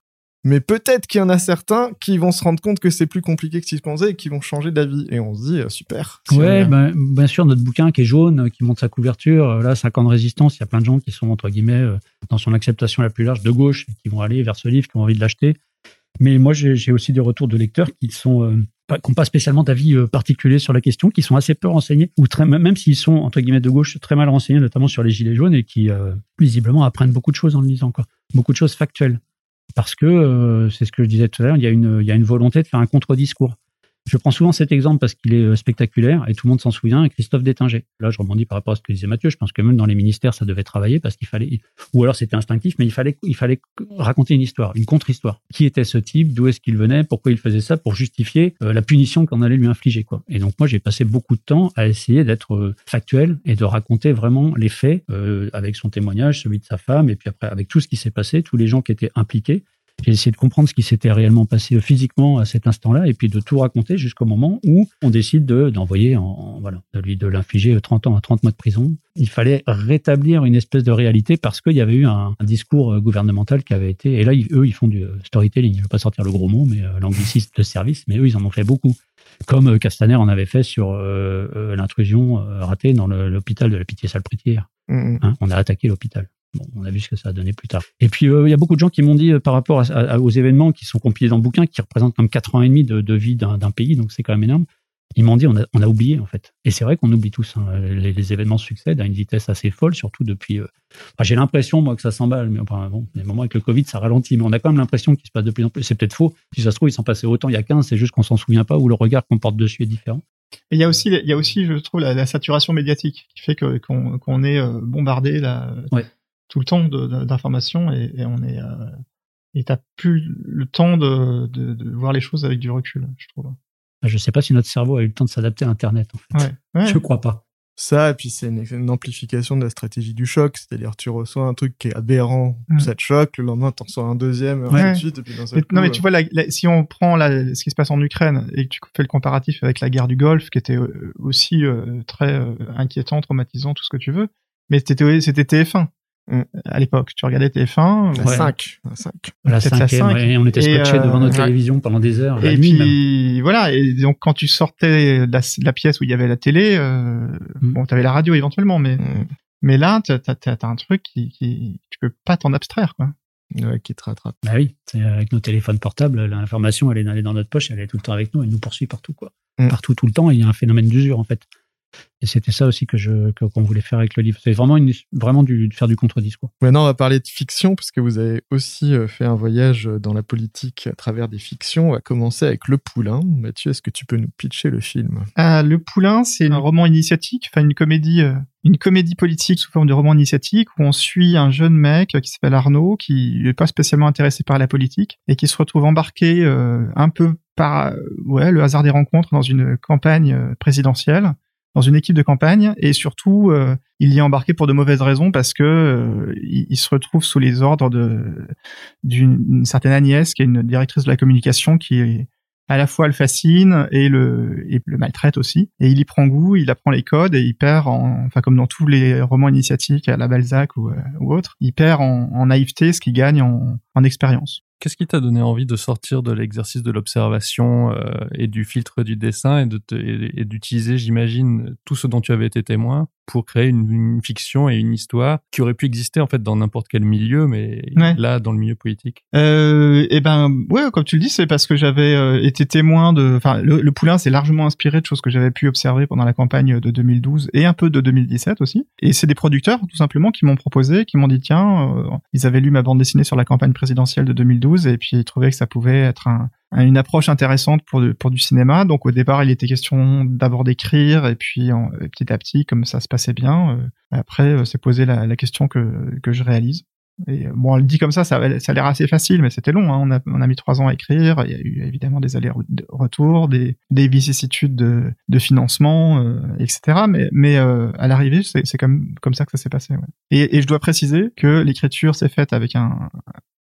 Mais peut-être qu'il y en a certains qui vont se rendre compte que c'est plus compliqué que s'ils pensaient et qui vont changer d'avis. Et on se dit, euh, super. ouais, ben, bien sûr, notre bouquin qui est jaune, euh, qui montre sa couverture, euh, là, 5 ans de résistance, il y a plein de gens qui sont, entre guillemets, dans son acceptation la plus large de gauche, et qui vont aller vers ce livre, qui ont envie de l'acheter. Mais moi, j'ai aussi des retours de lecteurs qui sont qui n'ont pas spécialement d'avis euh, particulier sur la question, qui sont assez peu renseignés, ou très, même s'ils sont, entre guillemets, de gauche, très mal renseignés, notamment sur les gilets jaunes, et qui, euh, visiblement, apprennent beaucoup de choses en le lisant, quoi. Beaucoup de choses factuelles. Parce que, euh, c'est ce que je disais tout à l'heure, il y a une, il y a une volonté de faire un contre-discours. Je prends souvent cet exemple parce qu'il est euh, spectaculaire et tout le monde s'en souvient, Christophe Détinger. Là, je rebondis par rapport à ce que disait Mathieu. Je pense que même dans les ministères, ça devait travailler parce qu'il fallait, ou alors c'était instinctif, mais il fallait, il fallait raconter une histoire, une contre-histoire. Qui était ce type? D'où est-ce qu'il venait? Pourquoi il faisait ça? Pour justifier euh, la punition qu'on allait lui infliger, quoi. Et donc, moi, j'ai passé beaucoup de temps à essayer d'être euh, factuel et de raconter vraiment les faits avec son témoignage, celui de sa femme, et puis après, avec tout ce qui s'est passé, tous les gens qui étaient impliqués J'ai essayé de comprendre ce qui s'était réellement passé physiquement à cet instant-là et puis de tout raconter jusqu'au moment où on décide de d'envoyer en, voilà de lui de l'infliger 30 ans à 30 mois de prison. Il fallait rétablir une espèce de réalité parce qu'il y avait eu un, discours gouvernemental qui avait été et là eux ils font du storytelling. Je ne veux pas sortir le gros mot mais euh, l'anglicisme de service mais eux ils en ont fait beaucoup comme euh, Castaner en avait fait sur euh, euh, l'intrusion ratée dans l'hôpital de la Pitié-Salpêtrière. Mm, mm. hein, on a attaqué l'hôpital. Bon, on a vu ce que ça a donné plus tard. Et puis, il y a beaucoup de gens qui m'ont dit, par rapport aux événements qui sont compilés dans le bouquin, qui représentent comme 4 ans et demi de, de vie d'un pays, donc c'est quand même énorme, ils m'ont dit on a, on a oublié en fait. Et c'est vrai qu'on oublie tous. Hein. Les, événements succèdent à une vitesse assez folle, surtout depuis. Euh, j'ai l'impression moi que ça s'emballe, mais enfin bon, les moments avec le Covid ça ralentit, mais on a quand même l'impression qu'il se passe de plus en plus. C'est peut-être faux. Si ça se trouve il s'en passait autant il y a 15, c'est juste qu'on s'en souvient pas ou le regard qu'on porte dessus est différent. Et il y a aussi, il y a aussi, je trouve, la, saturation médiatique qui fait qu'on est euh, bombardé là tout le temps d'informations et, et, on est euh, et t'as plus le temps de, de, de voir les choses avec du recul, je trouve. Je ne sais pas si notre cerveau a eu le temps de s'adapter à Internet. En fait. Ouais. Je crois pas. Ça, et puis c'est une, amplification de la stratégie du choc, c'est-à-dire tu reçois un truc qui est aberrant, mm. ça te choque, le lendemain tu reçois un deuxième, ouais. de suite, et puis Non mais tu vois, si on prend ce qui se passe en Ukraine et que tu fais le comparatif avec la guerre du Golfe, qui était euh, aussi euh, très euh, inquiétant, traumatisant, tout ce que tu veux, mais c'était TF1. Mm. à l'époque. Tu regardais TF1. La 5. La 5. La 5, et on était scotché devant notre télévision pendant des heures. Et puis, voilà. Et donc, quand tu sortais de la, pièce où il y avait la télé, euh, mm. bon, t'avais la radio éventuellement, mais, mm. mais là, t'as, as, un truc qui, qui, tu peux pas t'en abstraire, quoi. Ouais, qui te rattrape. Bah oui, avec nos téléphones portables, l'information, elle est dans notre poche, elle est tout le temps avec nous, elle nous poursuit partout, quoi. Partout, tout le temps, il y a un phénomène d'usure, en fait. Et c'était ça aussi que je qu'on voulait faire avec le livre. C'est vraiment une, vraiment du faire du contre-discours. Maintenant, on va parler de fiction parce que vous avez aussi euh, fait un voyage dans la politique à travers des fictions. On va commencer avec Le Poulain. Mathieu, est-ce que tu peux nous pitcher le film? Ah, Le Poulain, c'est un roman initiatique, enfin une comédie euh, une comédie politique sous forme de roman initiatique où on suit un jeune mec qui s'appelle Arnaud qui n'est pas spécialement intéressé par la politique et qui se retrouve embarqué euh, un peu par ouais le hasard des rencontres dans une campagne présidentielle dans une équipe de campagne et surtout euh, il y est embarqué pour de mauvaises raisons parce que euh, il, se retrouve sous les ordres de d'une certaine Agnès qui est une directrice de la communication qui est à la fois le fascine et le, et le maltraite aussi. Et il y prend goût, il apprend les codes et il perd en, enfin comme dans tous les romans initiatiques à la Balzac ou, euh, ou autre, il perd en, en, naïveté ce qu'il gagne en, en expérience. Qu'est-ce qui t'a donné envie de sortir de l'exercice de l'observation euh, et du filtre du dessin et, de et d'utiliser, j'imagine, tout ce dont tu avais été témoin pour créer une, fiction et une histoire qui aurait pu exister en fait dans n'importe quel milieu, mais là dans le milieu politique? Euh, et eh ben ouais, comme tu le dis, c'est parce que j'avais euh, été témoin de. Enfin, le, Poulain c'est largement inspiré de choses que j'avais pu observer pendant la campagne de 2012 et un peu de 2017 aussi. Et c'est des producteurs tout simplement qui m'ont proposé, qui m'ont dit tiens, euh, ils avaient lu ma bande dessinée sur la campagne présidentielle de 2012 et puis ils trouvaient que ça pouvait être un, une approche intéressante pour, du cinéma. Donc au départ, il était question d'abord d'écrire et puis petit à petit, comme ça se passait bien, euh, après euh, c'est posé la, question que, je réalise. Et euh, bon, on le dit comme ça, ça, a l'air assez facile, mais c'était long. Hein. On, a, mis trois ans à écrire. Il y a eu évidemment des allers-retours, des, des vicissitudes de, financement, etc. Mais, à l'arrivée, c'est comme, ça que ça s'est passé. Et, je dois préciser que l'écriture s'est faite avec un,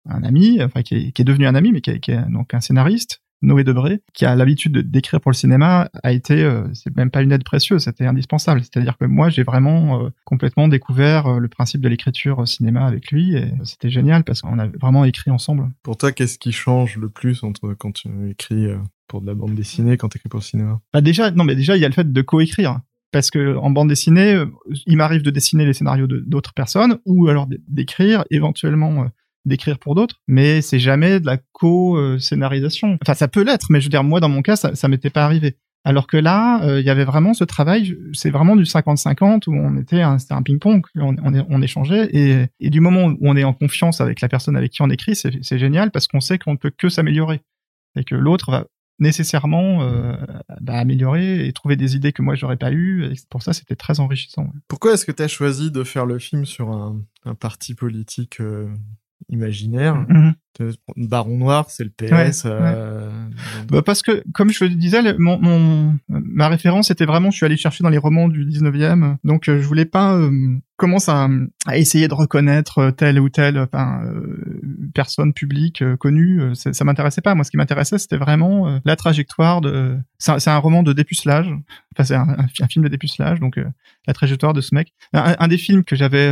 un ami, enfin qui est, qui est, devenu un ami, mais qui est, qui est donc un scénariste, Noé Debré, qui a l'habitude d'écrire pour le cinéma, a été, euh, c'est même pas une aide précieuse, c'était indispensable. C'est-à-dire que moi, j'ai vraiment euh, complètement découvert euh, le principe de l'écriture au cinéma avec lui, et c'était génial parce qu'on a vraiment écrit ensemble. Pour toi, qu'est-ce qui change le plus entre quand tu écris pour de la bande dessinée, quand tu écris pour le cinéma? Bah déjà, non, mais déjà, il y a le fait de coécrire parce que en bande dessinée, il m'arrive de dessiner les scénarios d'autres personnes ou alors d'écrire éventuellement d'écrire pour d'autres, mais c'est jamais de la co-scénarisation. Enfin, ça peut l'être, mais je veux dire, moi, dans mon cas, ça, ça m'était pas arrivé. Alors que là, euh, il y avait vraiment ce travail, c'est vraiment du 50-50 où on était, c'était un ping-pong, on, on, échangeait et, et, du moment où on est en confiance avec la personne avec qui on écrit, c'est génial parce qu'on sait qu'on ne peut que s'améliorer et que l'autre va nécessairement euh, bah, améliorer et trouver des idées que moi j'aurais pas eu. Et pour ça, c'était très enrichissant. Pourquoi est-ce que tu as choisi de faire le film sur un, un parti politique euh, imaginaire. Mhm. Baron Noir, c'est le PS. euh, bah parce que, comme je le disais, mon, mon, ma référence était vraiment, je suis allé chercher dans les romans du 19e, donc euh, je voulais pas euh, commence à, à, essayer de reconnaître telle ou telle enfin, euh, personne publique connue, ça, ça m'intéressait pas. Moi, ce qui m'intéressait, c'était vraiment la trajectoire de. C'est un, roman de dépucelage. Enfin, c'est un, un, film de dépucelage, donc la trajectoire de ce mec. Un, un des films que j'avais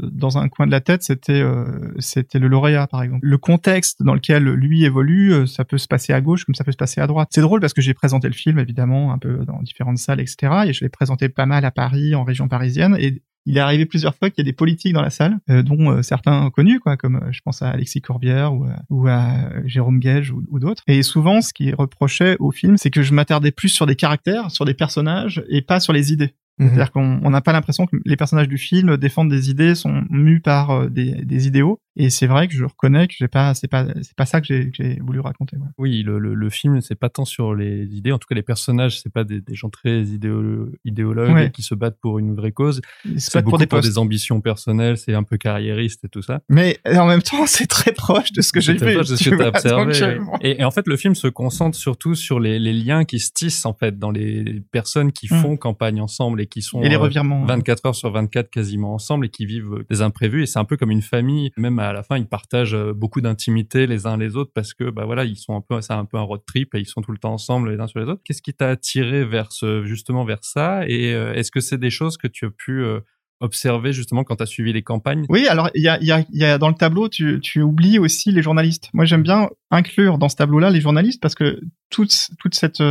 dans un coin de la tête, c'était c'était le lauréat, par exemple. Le contexte dans lequel lui évolue, ça peut se passer à gauche comme ça peut se passer à droite. C'est drôle parce que j'ai présenté le film, évidemment, un peu dans différentes salles, etc. Et je l'ai présenté pas mal à Paris, en région parisienne, et il est arrivé plusieurs fois qu'il y a des politiques dans la salle, euh, dont euh, certains connus, quoi, comme euh, je pense à Alexis Corbière ou, ou à Jérôme Gage ou, d'autres. Et souvent, ce qui reprochait au film, c'est que je m'attardais plus sur des caractères, sur des personnages, et pas sur les idées. Mhm. C'est-à-dire qu'on n'a pas l'impression que les personnages du film défendent des idées, sont mus par euh, des, des idéaux. Et c'est vrai que je reconnais que j'ai pas, c'est pas, c'est pas ça que j'ai voulu raconter. Oui, le, le, le film, c'est pas tant sur les idées. En tout cas, les personnages, c'est pas des, des, gens très idéolo idéologues qui se battent pour une vraie cause. C'est beaucoup pour des, pour des ambitions personnelles. C'est un peu carriériste et tout ça. Mais en même temps, *laughs* c'est très proche de ce que j'ai vu. de ce que as observé. Et, et, en fait, le film se concentre surtout sur les, les liens qui se tissent en fait dans les personnes qui hum. font campagne ensemble et qui sont et les revirements 24 heures sur 24 quasiment ensemble et qui vivent des imprévus et c'est un peu comme une famille même à la fin ils partagent euh, beaucoup d'intimité les uns les autres parce que bah voilà ils sont un peu c'est un peu un road trip et ils sont tout le temps ensemble les uns sur les autres qu'est-ce qui t'a attiré vers ce justement vers ça? Et euh, est-ce que c'est des choses que tu as pu euh, observer justement quand tu as suivi les campagnes? Oui, alors il y a, y, a, y a dans le tableau, tu, tu oublies aussi les journalistes. Moi, j'aime bien inclure dans ce tableau-là les journalistes parce que toute, toute cette,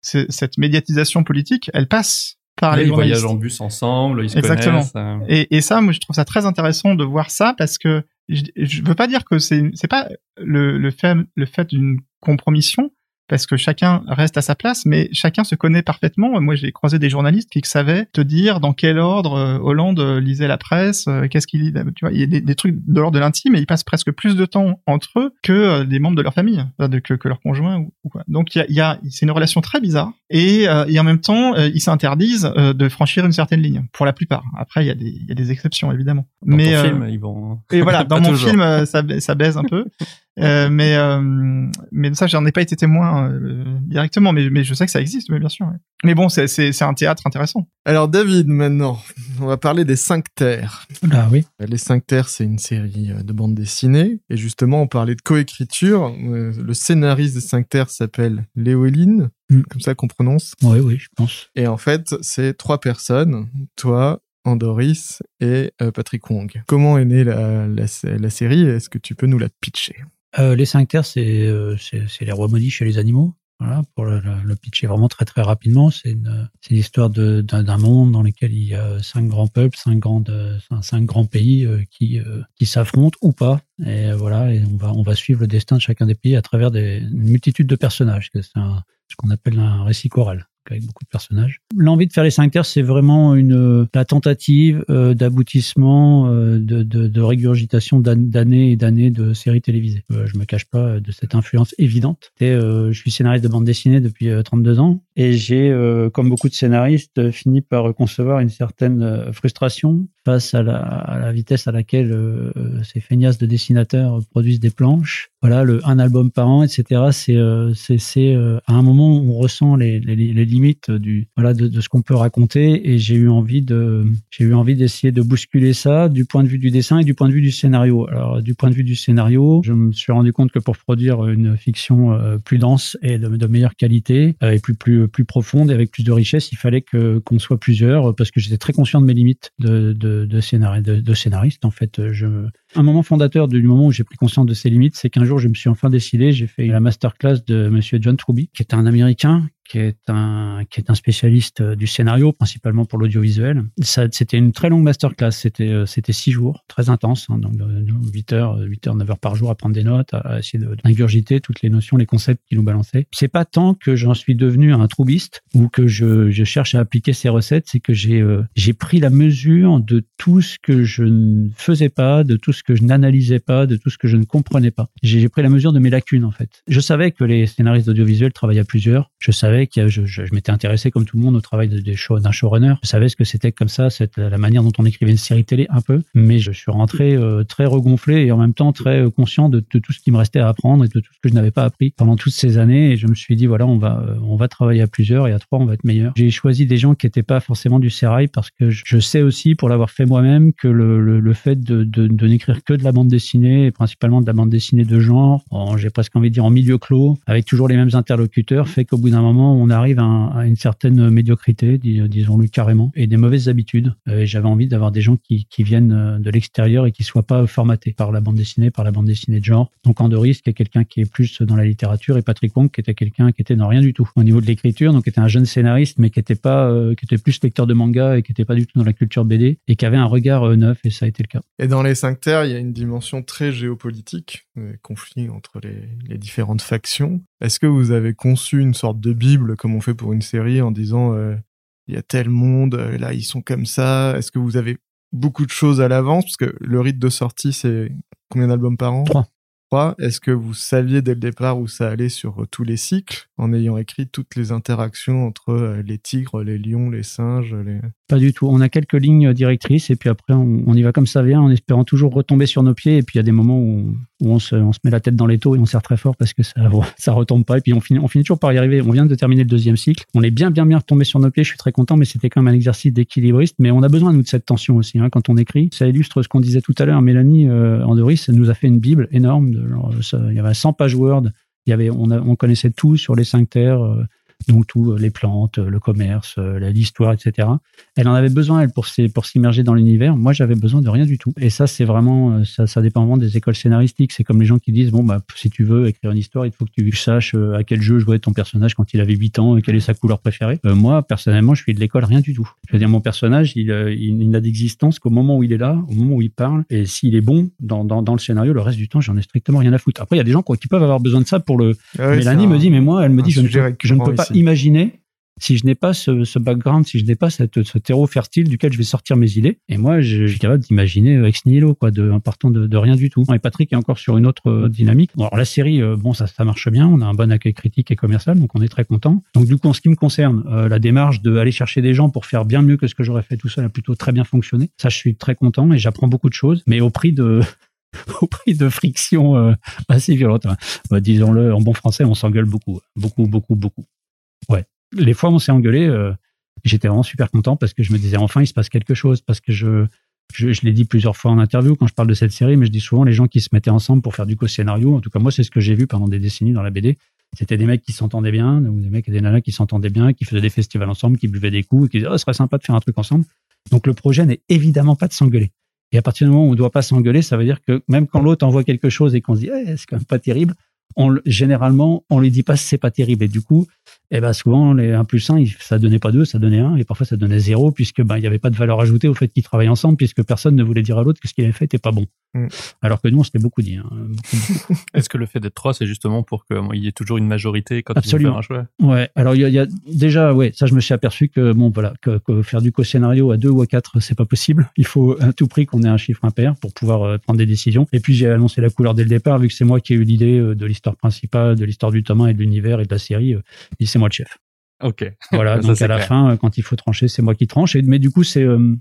cette médiatisation politique, elle passe par les ils voyagent en bus ensemble, ils se Exactement. Euh. Et, et, ça, moi, je trouve ça très intéressant de voir ça parce que je, veux pas dire que c'est c'est pas le, le fait le fait d'une compromission, parce que chacun reste à sa place, mais chacun se connaît parfaitement. Moi, j'ai croisé des journalistes qui savaient te dire dans quel ordre euh, Hollande euh, lisait la presse, euh, qu'est-ce qu'il lit. Tu vois, il y a des, trucs de l'ordre de l'intime et ils passent presque plus de temps entre eux que des membres de leur famille, que, que leur conjoint ou, quoi. Donc, il y a, y a c'est une relation très bizarre et, et en même temps, ils s'interdisent de franchir une certaine ligne pour la plupart. Après, il y a des, il y a des exceptions évidemment. Dans mais ton film, ils vont. Et voilà, *laughs* dans mon film, ça, ça baise un peu. *laughs* Euh, mais euh, mais ça j'en ai pas été témoin euh, directement mais mais je sais que ça existe mais bien sûr mais bon c'est c'est c'est un théâtre intéressant. Alors David maintenant on va parler des cinq terres. Ah oui. Les cinq terres c'est une série de bandes dessinées. Et justement on parlait de coécriture. Le scénariste des cinq terres s'appelle Léoline mm. comme ça qu'on prononce. Oui oui je pense. Et en fait c'est trois personnes toi Andoris et Patrick Wong. Comment est née la, la, la série? Est-ce que tu peux nous la pitcher? Euh, les cinq terres, euh, c'est c'est les rois maudits chez les animaux. Voilà, pour le, le pitcher vraiment très très rapidement, c'est une c'est l'histoire d'un monde dans lequel il y a cinq grands peuples, cinq grandes cinq grands pays euh, qui qui s'affrontent ou pas. Et voilà, et on va on va suivre le destin de chacun des pays à travers des une multitude de personnages. C'est ce qu'on appelle un récit choral avec beaucoup de personnages. L'envie de faire les cinq terres, c'est vraiment une la tentative euh, d'aboutissement, euh, de, de, de, régurgitation d'années et d'années de séries télévisées. Euh, je me cache pas de cette influence évidente. Et, euh, je suis scénariste de bande dessinée depuis 32 ans et j'ai, comme beaucoup de scénaristes, fini par concevoir une certaine frustration face à la, vitesse à laquelle ces feignasses de dessinateurs produisent des planches. Voilà, le un album par an, etc. C'est c'est c'est à un moment où on ressent les, limites du voilà de, ce qu'on peut raconter et j'ai eu envie d'essayer de bousculer ça du point de vue du dessin et du point de vue du scénario. Alors du point de vue du scénario, je me suis rendu compte que pour produire une fiction euh, plus dense et de, meilleure qualité euh, et plus plus plus profonde et avec plus de richesse, il fallait qu'on soit plusieurs parce que j'étais très conscient de mes limites de, de, de, scénariste. En fait, je un moment fondateur du moment où j'ai pris conscience de ces limites, c'est qu'un jour je me suis enfin décidé, j'ai fait la masterclass de Monsieur John Truby, qui est un Américain qui est un qui est un spécialiste euh, du scénario, principalement pour l'audiovisuel. C'était une très longue masterclass. C'était euh, c'était six jours, très intense, hein, donc 8 heures, 8 heures, 9 heures par jour à prendre des notes, à, essayer d'ingurgiter toutes les notions, les concepts qu'il nous balançait. C'est pas tant que j'en suis devenu un troubiste ou que je, cherche à appliquer ces recettes, c'est que j'ai euh, j'ai pris la mesure de tout ce que je ne faisais pas, de tout ce que je n'analysais pas, de tout ce que je ne comprenais pas. J'ai pris la mesure de mes lacunes en fait. Je savais que les scénaristes audiovisuels travaillaient à plusieurs. Je savais que je, m'étais intéressé comme tout le monde au travail d'un showrunner. Je savais ce que c'était comme ça, cette, la manière dont on écrivait une série télé un peu. Mais je suis rentré euh, très regonflé et en même temps très euh, conscient de, tout ce qui me restait à apprendre et de tout ce que je n'avais pas appris pendant toutes ces années. Et je me suis dit voilà, on va euh, on va travailler à plusieurs et à trois on va être meilleur. J'ai choisi des gens qui n'étaient pas forcément du sérail parce que je sais aussi pour l'avoir fait moi-même que le, le, le fait de, de, de n'écrire que de la bande dessinée et principalement de la bande dessinée de genre, j'ai presque envie de dire en milieu clos, avec toujours les mêmes interlocuteurs, fait qu'au bout d'un moment, on arrive à, une certaine médiocrité, disons-le carrément, et des mauvaises habitudes. Et j'avais envie d'avoir des gens qui, viennent de l'extérieur et qui soient pas formatés par la bande dessinée, par la bande dessinée de genre. Donc Andoris, qui est quelqu'un qui est plus dans la littérature, et Patrick Wong, qui était quelqu'un qui était dans rien du tout au niveau de l'écriture, donc qui était un jeune scénariste, mais qui était pas, euh, qui était plus lecteur de manga et qui était pas du tout dans la culture BD, et qui avait un regard euh, neuf, et ça a été le cas. Et dans les cinq terres, il y a une dimension très géopolitique, conflit entre les, les différentes factions. Est-ce que vous avez conçu une sorte de bible comme on fait pour une série en disant euh, il y a tel monde, euh, là ils sont comme ça. Est-ce que vous avez beaucoup de choses à l'avance? Parce que le rythme de sortie c'est combien d'albums par an? Trois. Est-ce que vous saviez dès le départ où ça allait sur tous les cycles en ayant écrit toutes les interactions entre euh, les tigres, les lions, les singes, les pas du tout. On a quelques lignes directrices et puis après on, y va comme ça vient en espérant toujours retomber sur nos pieds et puis il y a des moments où, on, se, met la tête dans les taux et on serre très fort parce que ça *laughs* ça retombe pas et puis on finit, toujours par y arriver. On vient de terminer le deuxième cycle. On est bien bien bien retombé sur nos pieds. Je suis très content mais c'était quand même un exercice d'équilibriste. Mais on a besoin nous de cette tension aussi hein, quand on écrit. Ça illustre ce qu'on disait tout à l'heure. Mélanie euh, Andoris nous a fait une bible énorme. Il y avait 100 pages Word. Il y avait on, connaissait tout sur les cinq terres. Euh, donc tout les plantes, le commerce, l'histoire, etc. Elle en avait besoin elle pour s'immerger dans l'univers. Moi, j'avais besoin de rien du tout. Et ça, c'est vraiment ça, ça dépend vraiment des écoles scénaristiques. C'est comme les gens qui disent bon bah si tu veux écrire une histoire, il faut que tu saches à quel jeu jouait ton personnage quand il avait 8 ans et quelle est sa couleur préférée. Euh, moi, personnellement, je suis de l'école rien du tout. Je veux dire, mon personnage, il, il, il n'a d'existence qu'au moment où il est là, au moment où il parle, et s'il est bon dans, dans, dans le scénario, le reste du temps, j'en ai strictement rien à foutre. Après, il y a des gens qui peuvent avoir besoin de ça pour le. Ah oui, Mélanie me dit mais moi, elle me dit je ne, je ne peux pas. Imaginer si je n'ai pas ce, ce, background, si je n'ai pas cette, ce terreau fertile duquel je vais sortir mes idées. Et moi, je, je suis capable d'imaginer ex nihilo, quoi, de, en partant de, de, rien du tout. Et Patrick est encore sur une autre euh, dynamique. Alors la série, euh, bon, ça, ça marche bien. On a un bon accueil critique et commercial, donc on est très content. Donc du coup, en ce qui me concerne, euh, la démarche de aller chercher des gens pour faire bien mieux que ce que j'aurais fait tout seul a plutôt très bien fonctionné. Ça, je suis très content et j'apprends beaucoup de choses, mais au prix de *laughs* au prix de frictions euh, assez violentes. Bah, Disons-le en bon français, on s'engueule beaucoup, beaucoup, beaucoup, beaucoup. Ouais. Les fois où on s'est engueulé, euh, j'étais vraiment super content parce que je me disais enfin il se passe quelque chose parce que je je, je l'ai dit plusieurs fois en interview quand je parle de cette série, mais je dis souvent les gens qui se mettaient ensemble pour faire du co-scénario. En tout cas, moi, c'est ce que j'ai vu pendant des décennies dans la BD. C'était des mecs qui s'entendaient bien, ou des mecs et des nanas qui s'entendaient bien, qui faisaient des festivals ensemble, qui buvaient des coups, et qui disaient, oh, ce serait sympa de faire un truc ensemble. Donc, le projet n'est évidemment pas de s'engueuler. Et à partir du moment où on ne doit pas s'engueuler, ça veut dire que même quand l'autre envoie quelque chose et qu'on se dit, eh, c'est quand même pas terrible, on, généralement, on lui dit pas c'est pas terrible. Et du coup, eh ben, souvent, les 1 plus 1, ça donnait pas 2, ça donnait 1, et parfois ça donnait 0, puisque, ben, il n'y avait pas de valeur ajoutée au fait qu'ils travaillent ensemble, puisque personne ne voulait dire à l'autre que ce qu'il avait fait était pas bon. Mm. Alors que nous, on s'était beaucoup dit. Hein, beaucoup. *laughs* Est-ce que le fait d'être 3, c'est justement pour qu'il y ait toujours une majorité quand Absolument. il faut faire un choix? Ouais. Alors, il y a, il y a déjà, ouais, ça, je me suis aperçu que, bon, voilà, que, que faire du co-scénario à 2 ou à 4, c'est pas possible. Il faut à tout prix qu'on ait un chiffre impair pour pouvoir euh, prendre des décisions. Et puis, j'ai annoncé la couleur dès le départ, vu que c'est moi qui ai eu l'idée euh, de l'histoire principale, de l'histoire du tome 1 et de l'univers et de la série, euh, c'est moi le chef. Ok. Voilà. *laughs* Ça, donc à la clair. fin, quand il faut trancher, c'est moi qui tranche. Et, mais du coup, c'est euh,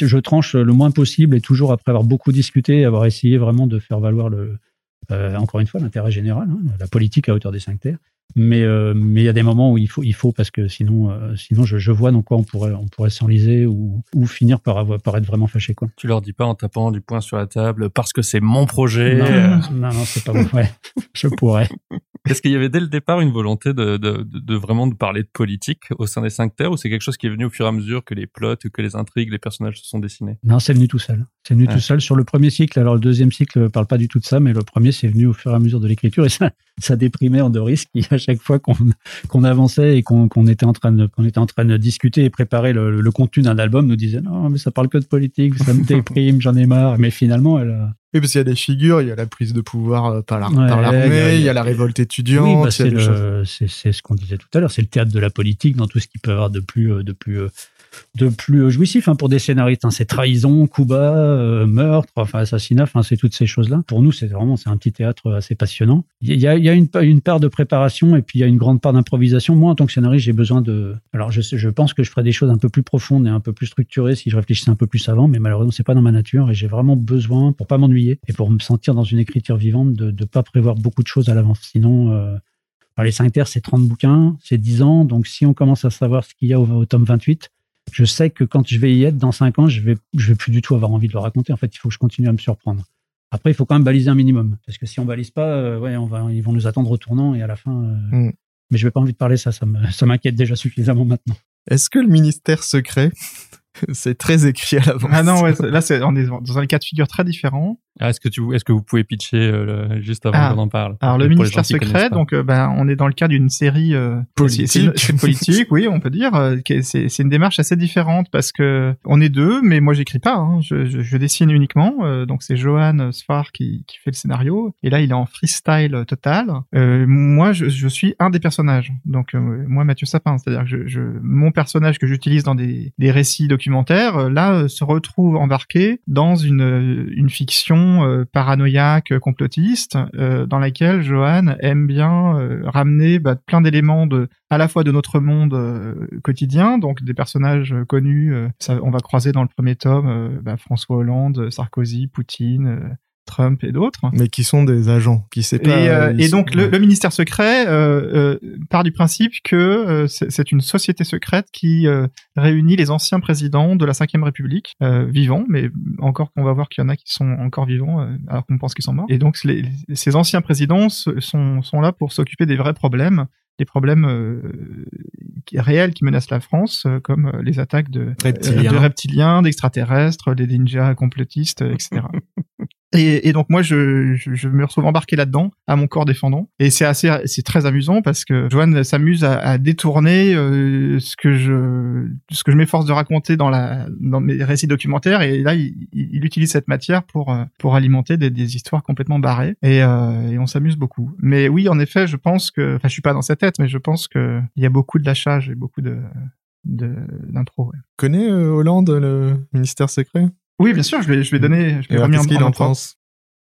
que je tranche le moins possible et toujours après avoir beaucoup discuté, avoir essayé vraiment de faire valoir le, euh, encore une fois, l'intérêt général, hein, la politique à hauteur des cinq terres. Mais euh, mais il y a des moments où il faut il faut parce que sinon euh, sinon je, je vois dans quoi on pourrait on pourrait s'enliser ou ou finir par avoir par être vraiment fâché quoi. Tu leur dis pas en tapant du poing sur la table parce que c'est mon projet. Non euh, non, non c'est pas bon. Ouais, *laughs* je pourrais. *laughs* Est-ce qu'il y avait dès le départ une volonté de, de, de, de vraiment de parler de politique au sein des cinq terres ou c'est quelque chose qui est venu au fur et à mesure que les plots, que les intrigues, les personnages se sont dessinés? Non, c'est venu tout seul. C'est venu Ouais. tout seul sur le premier cycle. Alors le deuxième cycle parle pas du tout de ça, mais le premier c'est venu au fur et à mesure de l'écriture et ça, ça déprimait Andoris qui à chaque fois qu'on *laughs* qu'on avançait et qu'on qu'on était en train de qu'on était en train de discuter et préparer le, le contenu d'un album nous disait non mais ça parle que de politique, ça me *laughs* déprime, j'en ai marre. Mais finalement elle a... Oui, parce qu'il y a des figures, il y a la prise de pouvoir euh, par la- Ouais, par il y a- l'armée, il y a la révolte étudiante. oui, bah, c'est ce qu'on disait tout à l'heure, c'est le théâtre de la politique dans tout ce qui peut avoir de plus euh, de plus euh, de plus jouissif hein, pour des scénaristes. hein. C'est trahison, coup bas, euh, meurtre, enfin assassinat, enfin c'est toutes ces choses-là. Pour nous, c'est vraiment c'est un petit théâtre assez passionnant. Il y a, une, part de préparation et puis il y a une grande part d'improvisation. Moi, en tant que scénariste, j'ai besoin de. Alors, je, pense que je ferais des choses un peu plus profondes et un peu plus structurées si je réfléchissais un peu plus avant, mais malheureusement, c'est pas dans ma nature et j'ai vraiment besoin, pour pas m'ennuyer et pour me sentir dans une écriture vivante, de ne pas prévoir beaucoup de choses à l'avance. Sinon, euh, les 5 terres, c'est 30 bouquins, c'est 10 ans. Donc, si on commence à savoir ce qu'il y a au, au tome 28, je sais que quand je vais y être dans 5 ans, je vais, je vais plus du tout avoir envie de le raconter. En fait, il faut que je continue à me surprendre. Après, il faut quand même baliser un minimum. Parce que si on balise pas, euh, ouais, on va, ils vont nous attendre au tournant et à la fin. euh, Mm. Mais je vais pas envie de parler ça, *laughs* ça m'inquiète déjà suffisamment maintenant. Est-ce que le ministère secret, *laughs* c'est très écrit à l'avance Ah non, ouais, là, c'est, on est dans un cas de figure très différent. Ah, est-ce que tu, est-ce que vous pouvez pitcher euh, le- juste avant Ah. qu'on en parle? Alors, le ministère secret, donc, euh, ben, on est dans le cas d'une série euh, Politique. c'est- C'est, c'est politique, oui, on peut dire. euh, C'est, c'est une démarche assez différente parce que on est deux, mais moi, j'écris pas. hein, je, je, je dessine uniquement. euh, donc, c'est Johan Sfar qui, qui fait le scénario. Et là, il est en freestyle total. Euh, moi, je, je suis un des personnages. Donc, euh, moi, Mathieu Sapin, c'est-à-dire que je, je, mon personnage que j'utilise dans des, des récits documentaires, euh, là, euh, se retrouve embarqué dans une, euh, une fiction paranoïaque, complotiste, dans laquelle Johan aime bien ramener bah, plein d'éléments de à la fois de notre monde quotidien, donc des personnages connus. ça, on va croiser dans le premier tome bah, François Hollande, Sarkozy, Poutine. Euh, Trump et d'autres. Mais qui sont des agents, qui sait Et, pas. euh, et sont- donc le, le ministère secret euh, euh, part du principe que euh, c'est une société secrète qui euh, réunit les anciens présidents de la Ve République euh, vivants, mais encore qu'on va voir qu'il y en a qui sont encore vivants euh, alors qu'on pense qu'ils sont morts. Et donc les- ces anciens présidents sont, sont là pour s'occuper des vrais problèmes, des problèmes euh, réels qui menacent la France, euh, comme euh, les attaques de Reptiliens. euh, de reptiliens, d'extraterrestres, des ninjas complotistes, euh, etc. *laughs* Et, et donc moi je, je, je me retrouve embarqué là-dedans à mon corps défendant. Et c'est assez c'est très amusant parce que Joanne s'amuse à, à détourner euh, ce que je ce que je m'efforce de raconter dans la dans mes récits documentaires. Et là il, il il utilise cette matière pour euh, pour alimenter des, des histoires complètement barrées. Et, euh, et on s'amuse beaucoup. Mais oui en effet je pense que enfin je suis pas dans sa tête mais je pense que il y a beaucoup de lâchage et beaucoup de d'impro ouais. connais euh, Hollande, le ministère secret? Oui bien sûr je vais je vais donner je vais alors, remis Qu'est-ce qu'il en impro. pense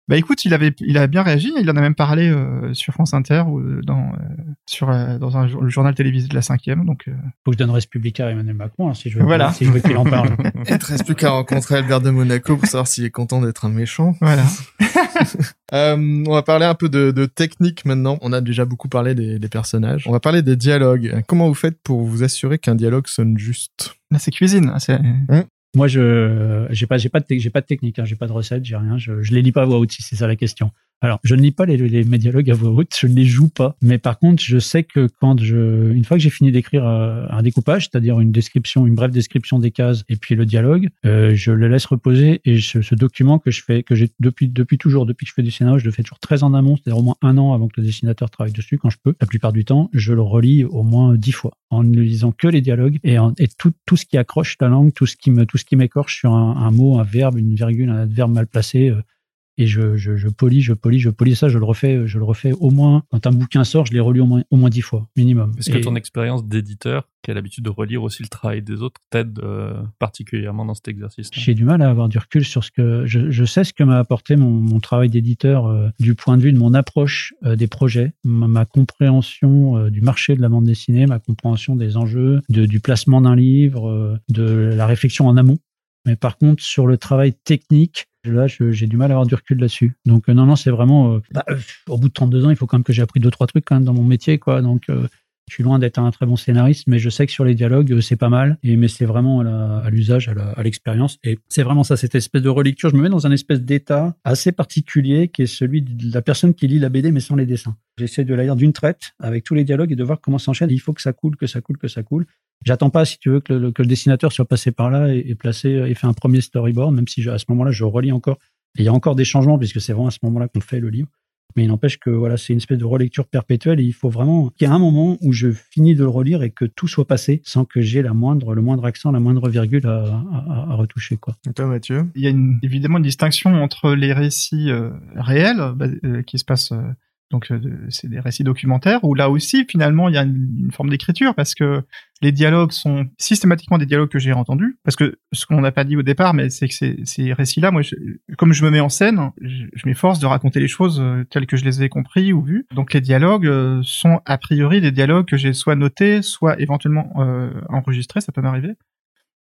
Bah écoute, il avait, il a bien réagi. Il en a même parlé euh, sur France Inter ou euh, dans euh, sur euh, dans un le journal télévisé de la cinquième. Donc euh, Faut que je donne Républicain à Emmanuel Macron hein, si je veux, Voilà. si je veux qu'il en parle. *laughs* Il te reste plus qu'à rencontrer Albert de Monaco pour savoir s'il est content d'être un méchant. voilà. *laughs* Euh, on va parler un peu de, de technique maintenant. On a déjà beaucoup parlé des, des personnages. On va parler des dialogues. Comment vous faites pour vous assurer qu'un dialogue sonne juste? Là c'est cuisine. C'est Moi, je j'ai pas j'ai pas de j'ai pas de technique, hein, j'ai pas de recette, j'ai rien. Je, je les lis pas à voix haute si c'est ça la question. Alors, je ne lis pas les, les, mes dialogues à voix haute, je ne les joue pas. Mais par contre, je sais que quand je, une fois que j'ai fini d'écrire euh, un découpage, c'est-à-dire une description, une brève description des cases et puis le dialogue, euh, je le laisse reposer et je- ce document que je fais, que j'ai depuis depuis toujours, depuis que je fais du scénario, je le fais toujours très en amont, c'est-à-dire au moins un an avant que le dessinateur travaille dessus, quand je peux. La plupart du temps, je le relis au moins dix fois en ne lisant que les dialogues et, en, et tout tout ce qui accroche la langue, tout ce qui me tout ce qui m'écorche sur un, un mot, un verbe, une virgule, un adverbe mal placé. euh, et je, je, je polis, je polis, je polis ça, je le refais, je le refais au moins, quand un bouquin sort, je l'ai relu au moins, au moins dix fois, minimum. Est-ce que ton expérience d'éditeur, qui a l'habitude de relire aussi le travail des autres, t'aide euh, particulièrement dans cet exercice j'ai du mal à avoir du recul sur ce que, je, je sais ce que m'a apporté mon, mon travail d'éditeur euh, du point de vue de mon approche euh, des projets, ma, ma compréhension euh, du marché de la bande dessinée, ma compréhension des enjeux, de, du placement d'un livre, euh, de la réflexion en amont. Mais par contre, sur le travail technique, là, j'ai du mal à avoir du recul là-dessus. Donc, euh, non, non, c'est vraiment, euh, bah, euh, au bout de 32 ans, il faut quand même que j'ai appris deux, trois trucs quand même dans mon métier, quoi. Donc, je suis loin d'être un très bon scénariste, mais je sais que sur les dialogues, euh, c'est pas mal. Et, mais c'est vraiment à l'usage, à l'expérience. Et c'est vraiment ça, cette espèce de relecture. Je me mets dans un espèce d'état assez particulier qui est celui de la personne qui lit la BD, mais sans les dessins. J'essaie de la lire d'une traite, avec tous les dialogues et de voir comment s'enchaîne. Il faut que ça coule, que ça coule, que ça coule. J'attends pas, si tu veux, que le, dessinateur soit passé par là et, et placé et fait un premier storyboard, même si à ce moment-là, je relis encore. Et il y a encore des changements, puisque c'est vraiment à ce moment-là qu'on fait le livre. Mais il n'empêche que voilà, c'est une espèce de relecture perpétuelle et il faut vraiment qu'il y ait un moment où je finis de le relire et que tout soit passé sans que j'ai la moindre, le moindre accent, la moindre virgule à, retoucher, quoi. Et toi, Mathieu? Il y a évidemment une distinction entre les récits euh, réels bah, euh, qui se passent euh, donc euh, c'est des récits documentaires où là aussi finalement il y a une, forme d'écriture parce que les dialogues sont systématiquement des dialogues que j'ai entendus parce que ce qu'on n'a pas dit au départ mais c'est que ces, ces récits-là moi je, comme je me mets en scène je, je m'efforce de raconter les choses euh, telles que je les ai compris ou vues. Donc les dialogues euh, sont a priori des dialogues que j'ai soit notés soit éventuellement euh, enregistrés ça peut m'arriver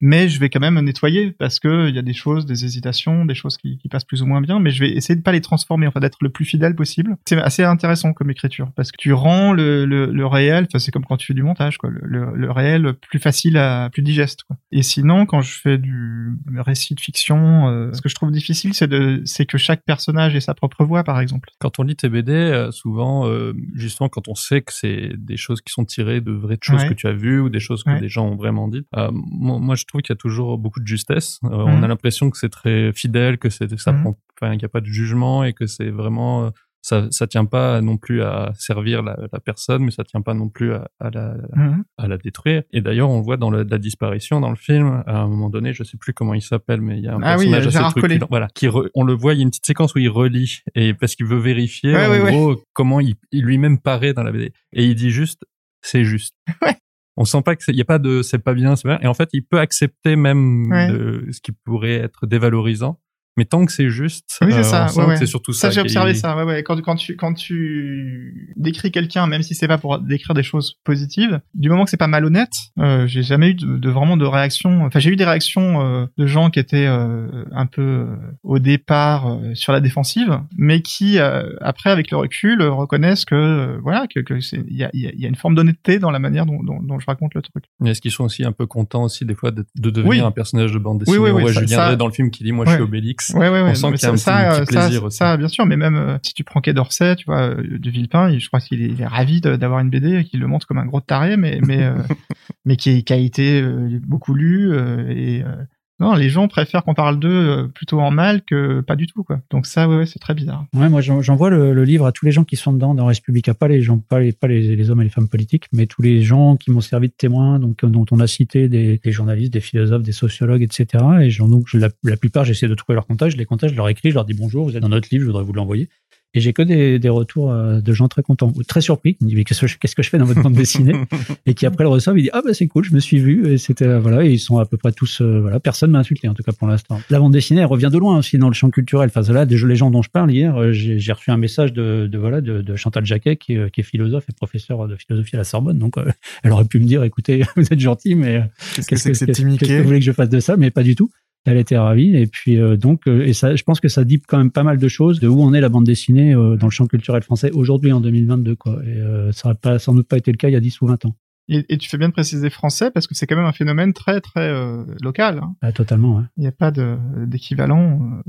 mais je vais quand même nettoyer parce que il y a des choses, des hésitations, des choses qui, qui, passent plus ou moins bien, mais je vais essayer de pas les transformer, enfin d'être le plus fidèle possible. C'est assez intéressant comme écriture parce que tu rends le, le, le réel, enfin c'est comme quand tu fais du montage, quoi, le, le, réel plus facile à, plus digeste. Quoi. Et sinon, quand je fais du récit de fiction, euh, ce que je trouve difficile, c'est de, c'est que chaque personnage ait sa propre voix, par exemple. Quand on lit tes BD, euh, souvent, euh, justement, quand on sait que c'est des choses qui sont tirées de vraies choses Ouais. que tu as vues ou des choses que Ouais. des gens ont vraiment dites, euh, moi, moi, je trouve qu'il y a toujours beaucoup de justesse. Euh. On a l'impression que c'est très fidèle, que c'est ça prend, enfin, qu'il n'y a pas de jugement et que c'est vraiment euh, ça, ça tient pas non plus à servir la, la personne, mais ça tient pas non plus à, à la, Mhm. à la détruire. Et d'ailleurs, on le voit dans la disparition dans le film. À un moment donné, je sais plus comment il s'appelle, mais il y a un Ah oui, personnage assez Gérard truculent. Voilà, qui re- on le voit. Il y a une petite séquence où il relit et parce qu'il veut vérifier Ouais, en ouais, ouais. gros comment il, il lui-même paraît dans la BD. Et il dit juste, c'est juste. *laughs* Ouais. On sent pas que c'est- il y a pas de c'est pas bien, c'est bien. Et en fait, il peut accepter même Ouais. de, ce qui pourrait être dévalorisant. Mais tant que c'est juste, Oui, c'est euh, ça, ouais, c'est surtout ça. Ça, j'ai observé ça. Ouais, ouais. Quand, quand tu quand tu décris quelqu'un, même si c'est pas pour décrire des choses positives, du moment que c'est pas malhonnête, euh, j'ai jamais eu de, de vraiment de réaction. Enfin, j'ai eu des réactions euh, de gens qui étaient euh, un peu euh, au départ euh, sur la défensive, mais qui euh, après, avec le recul, reconnaissent que voilà que que c'est il y a, il y, a, y a une forme d'honnêteté dans la manière dont, dont, dont je raconte le truc. Mais Est-ce qu'ils sont aussi un peu contents aussi des fois de, de devenir Oui. un personnage de bande dessinée? Oui, oui, oui, ça- Julien ça- dans le film qui dit moi je suis Obélix. Ouais, ouais, ouais. On sent non, mais qu'il y a un ça, petit- ça, petit ça, plaisir aussi. Ça, bien sûr, mais même euh, si tu prends Quai d'Orsay, tu vois, euh, de Villepin, il- je crois qu'il est, il est ravi d'avoir une BD et qu'il le montre comme un gros taré, mais mais euh, *laughs* mais qui, qui a été euh, beaucoup lu euh, et euh, non, les gens préfèrent qu'on parle d'eux euh, plutôt en mal que pas du tout, quoi. Donc ça, ouais, c'est très bizarre. Ouais, moi j'en- j'envoie le, livre à tous les gens qui sont dedans dans Respublica, pas les gens, pas les, pas hommes et les femmes politiques, mais tous les gens qui m'ont servi de témoins, donc euh, dont on a cité des, journalistes, des philosophes, des sociologues, etc. Et donc je- la, la plupart, j'essaie de trouver leur contact, je les contacte, je leur écris, je leur dis bonjour, vous êtes dans notre livre, je voudrais vous l'envoyer. Et j'ai que des, des retours euh, de gens très contents, ou très surpris, qui me disent mais qu'est-ce que je, qu'est-ce que je fais dans votre bande dessinée *laughs* Et qui après le reçoivent, ils disent ah bah c'est cool, je me suis vu, et c'était euh, voilà, et ils sont à peu près tous euh, voilà, personne m'a insulté en tout cas pour l'instant. La bande dessinée, elle revient de loin aussi dans le champ culturel. Enfin là, les gens dont je parle hier, euh, j'ai reçu un message de, de voilà de, de Chantal Jacquet qui, est, qui est philosophe et professeur de philosophie à la Sorbonne. Donc euh, *laughs* elle aurait pu me dire écoutez, *laughs* vous êtes gentil, mais Qu'est-ce que c'est que que, que Mickey vous voulez que je fasse de ça? Mais pas du tout. Elle était ravie et puis euh, donc euh, et ça, je pense que ça dit quand même pas mal de choses de où on est la bande dessinée euh, dans le champ culturel français aujourd'hui en 2022 quoi. Et ça n'a pas sans doute pas été le cas il y a 10 ou 20 ans. Et, et tu fais bien de préciser français parce que c'est quand même un phénomène très très local. Hein. Ah, totalement. Ouais. Il n'y a pas d'équivalent,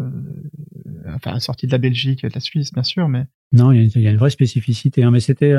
enfin sorti de la Belgique et de la Suisse, bien sûr, mais Non, il y, a une- il y a une vraie spécificité. Hein, mais c'était,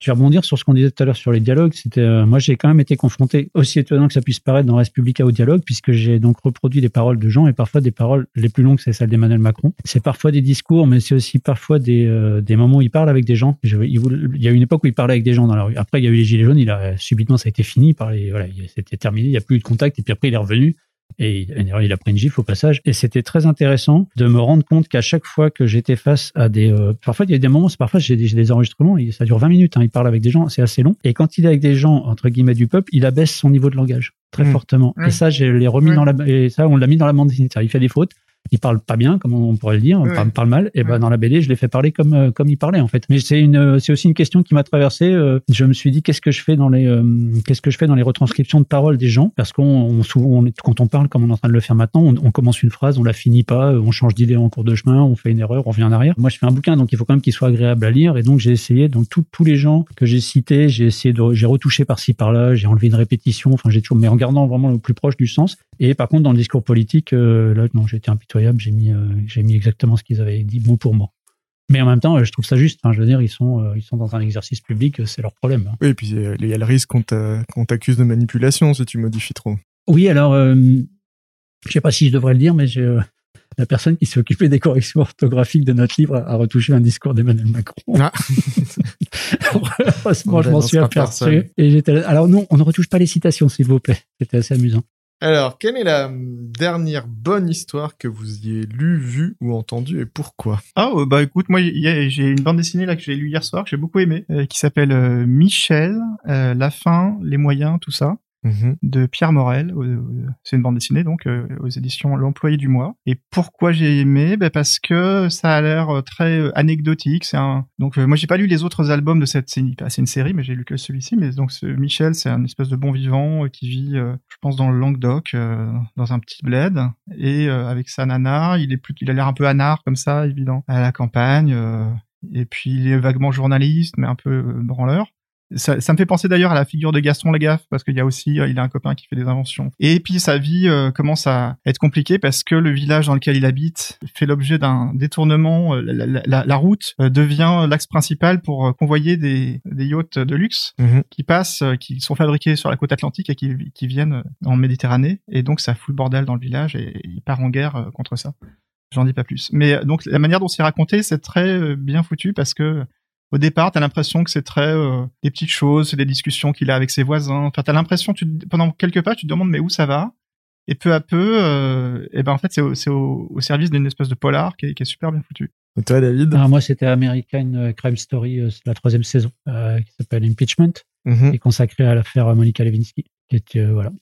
je vais rebondir sur ce qu'on disait tout à l'heure sur les dialogues. C'était, euh, moi, j'ai quand même été confronté, aussi étonnant que ça puisse paraître dans Respublica au dialogue, puisque j'ai donc reproduit les paroles de gens et parfois des paroles les plus longues, c'est celle d'Emmanuel Macron. C'est parfois des discours, mais c'est aussi parfois des, euh, des moments où il parle avec des gens. Je- il, il y a une époque où il parlait avec des gens dans la rue. Après, il y a eu les gilets jaunes. Il a subitement, ça a été fini par les, voilà, il- c'était terminé. Il n'y a plus eu de contact. Et puis après, il est revenu. Et il il a pris une gifle au passage. Et c'était très intéressant de me rendre compte qu'à chaque fois que j'étais face à des... euh, parfois, il y a des moments, parfois j'ai des, des enregistrements, et ça dure 20 minutes, hein, il parle avec des gens, c'est assez long. Et quand il est avec des gens, entre guillemets, du peuple, il abaisse son niveau de langage très Mm. fortement. Et ça, je l'ai remis dans la... Et ça, on l'a mis dans la bande Il fait des fautes. Il parle pas bien, comme on pourrait le dire, Ouais. parle, parle mal. Et ben Ouais. dans la BD, je l'ai fait parler comme euh, comme il parlait en fait. Mais c'est une, c'est aussi une question qui m'a traversé. euh, je me suis dit qu'est-ce que je fais dans les, euh, qu'est-ce que je fais dans les retranscriptions de paroles des gens, parce qu'on on, souvent, on, quand on parle comme on est en train de le faire maintenant, on, on commence une phrase, on la finit pas, euh, on change d'idée en cours de chemin, on fait une erreur, on revient en arrière. Moi, je fais un bouquin, donc il faut quand même qu'il soit agréable à lire, et donc j'ai essayé, donc tous tous les gens que j'ai cités, j'ai essayé de, j'ai retouché par-ci par-là, j'ai enlevé une répétition, enfin j'ai toujours, mais en gardant vraiment le plus proche du sens. Et par contre, dans le discours politique, euh, là, non, j'ai été impitoyable, j'ai mis, euh, j'ai mis exactement ce qu'ils avaient dit mot pour mot. Mais en même temps, euh, je trouve ça juste. Enfin, je veux dire, ils sont, euh, ils sont dans un exercice public, c'est leur problème. hein. Oui, et puis il y a le risque qu'on t'a- qu'on t'accuse de manipulation si tu modifies trop. Oui, alors, euh, je sais pas si je devrais le dire, mais la personne qui s'est occupée des corrections orthographiques de notre livre a, a retouché un discours d'Emmanuel Macron. Ah. *laughs* Heureusement, je m'en suis aperçu. Et j'étais Alors non, on ne retouche pas les citations, s'il vous plaît. C'était assez amusant. Alors, quelle est la dernière bonne histoire que vous ayez lue, vue ou entendue et pourquoi? Ah euh, bah écoute, moi j'ai une bande dessinée là que j'ai lue hier soir que j'ai beaucoup aimé, euh, qui s'appelle euh, Michel, la fin, les moyens, tout ça. De Pierre Morel. C'est une bande dessinée donc euh, aux éditions L'Employé du mois. Et pourquoi j'ai aimé? Ben Parce que ça a l'air euh, très euh, anecdotique. C'est un donc moi j'ai pas lu les autres albums de cette série. C'est une série, mais j'ai lu que celui-ci. Mais donc ce Michel, c'est un espèce de bon vivant qui vit, je pense, dans le Languedoc, dans un petit bled, et avec sa nana. Il est plus, il a l'air un peu anard comme ça, évident, à la campagne. et puis il est vaguement journaliste, mais un peu branleur. Ça, ça me fait penser d'ailleurs à la figure de Gaston Lagaffe parce qu'il y a aussi, euh, il a un copain qui fait des inventions. Et puis sa vie euh, commence à être compliquée parce que le village dans lequel il habite fait l'objet d'un détournement. euh, La, la- la- la route devient l'axe principal pour convoyer des, des yachts de luxe Mhm. qui passent, qui sont fabriqués sur la côte atlantique et qui, qui viennent en Méditerranée. Et donc ça fout le bordel dans le village et il part en guerre contre ça. J'en dis pas plus. Mais donc la manière dont c'est raconté, c'est très bien foutu parce que au départ, t'as l'impression que c'est très euh, des petites choses, c'est des discussions qu'il a avec ses voisins. Enfin, t'as l'impression, tu, pendant quelques pages, tu te demandes mais où ça va? Et peu à peu, euh, et ben en fait, c'est au, c'est au, au service d'une espèce de polar qui est, qui est super bien foutu. Et toi, David? Alors, moi, c'était American euh, Crime Story, euh, la troisième saison, euh, qui s'appelle Impeachment, Mhm. qui est consacrée à l'affaire Monica Lewinsky. Euh, voilà.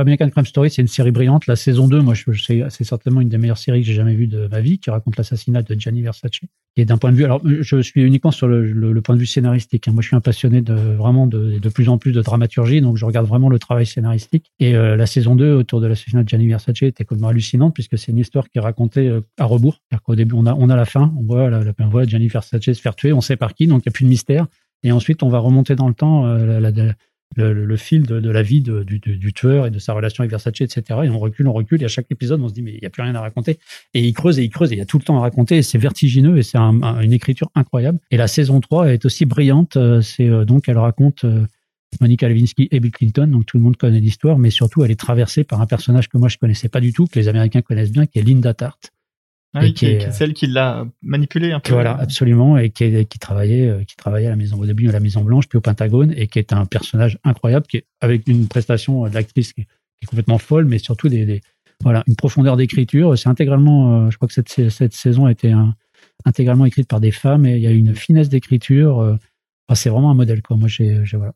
American Crime Story, c'est une série brillante. La saison 2, moi, je, je c'est certainement une des meilleures séries que j'ai jamais vues de ma vie, qui raconte l'assassinat de Gianni Versace. Et d'un point de vue, alors, je suis uniquement sur le, point de vue scénaristique. hein. Moi, je suis un passionné de vraiment de, de plus en plus de dramaturgie, donc je regarde vraiment le travail scénaristique. Et euh, la saison 2, autour de l'assassinat de Gianni Versace, était complètement hallucinante, puisque c'est une histoire qui est racontée euh, à rebours. C'est-à-dire qu'au début, on a, on a la fin, on voit, la, on voit Gianni Versace se faire tuer, on sait par qui, donc il n'y a plus de mystère. Et ensuite, on va remonter dans le temps euh, le, le- le fil de, de la vie de- du, du- tueur et de sa relation avec Versace, etc. Et on recule, on recule, et à chaque épisode, on se dit, mais il n'y a plus rien à raconter. Et il creuse et il creuse, et il y a tout le temps à raconter, et c'est vertigineux, et c'est un- un- une écriture incroyable. Et la saison 3 est aussi brillante, euh, c'est euh, donc, elle raconte euh, Monica Lewinsky et Bill Clinton, donc tout le monde connaît l'histoire, mais surtout, elle est traversée par un personnage que moi, je connaissais pas du tout, que les Américains connaissent bien, qui est Linda Tart. Ah Et qui, est, est, qui est celle qui l'a manipulé un peu. Voilà, absolument, et qui, est- qui travaillait, euh, qui travaillait à la maison au début à la Maison Blanche, puis au Pentagone, et qui est un personnage incroyable, qui est avec une prestation euh, d'actrice qui, est- qui est complètement folle, mais surtout des, des- voilà, une profondeur d'écriture. C'est intégralement, euh, je crois que cette, cette saison a été un- intégralement écrite par des femmes, et il y a une finesse d'écriture. euh, enfin, c'est vraiment un modèle, quoi. Moi, j'ai, j'ai- voilà,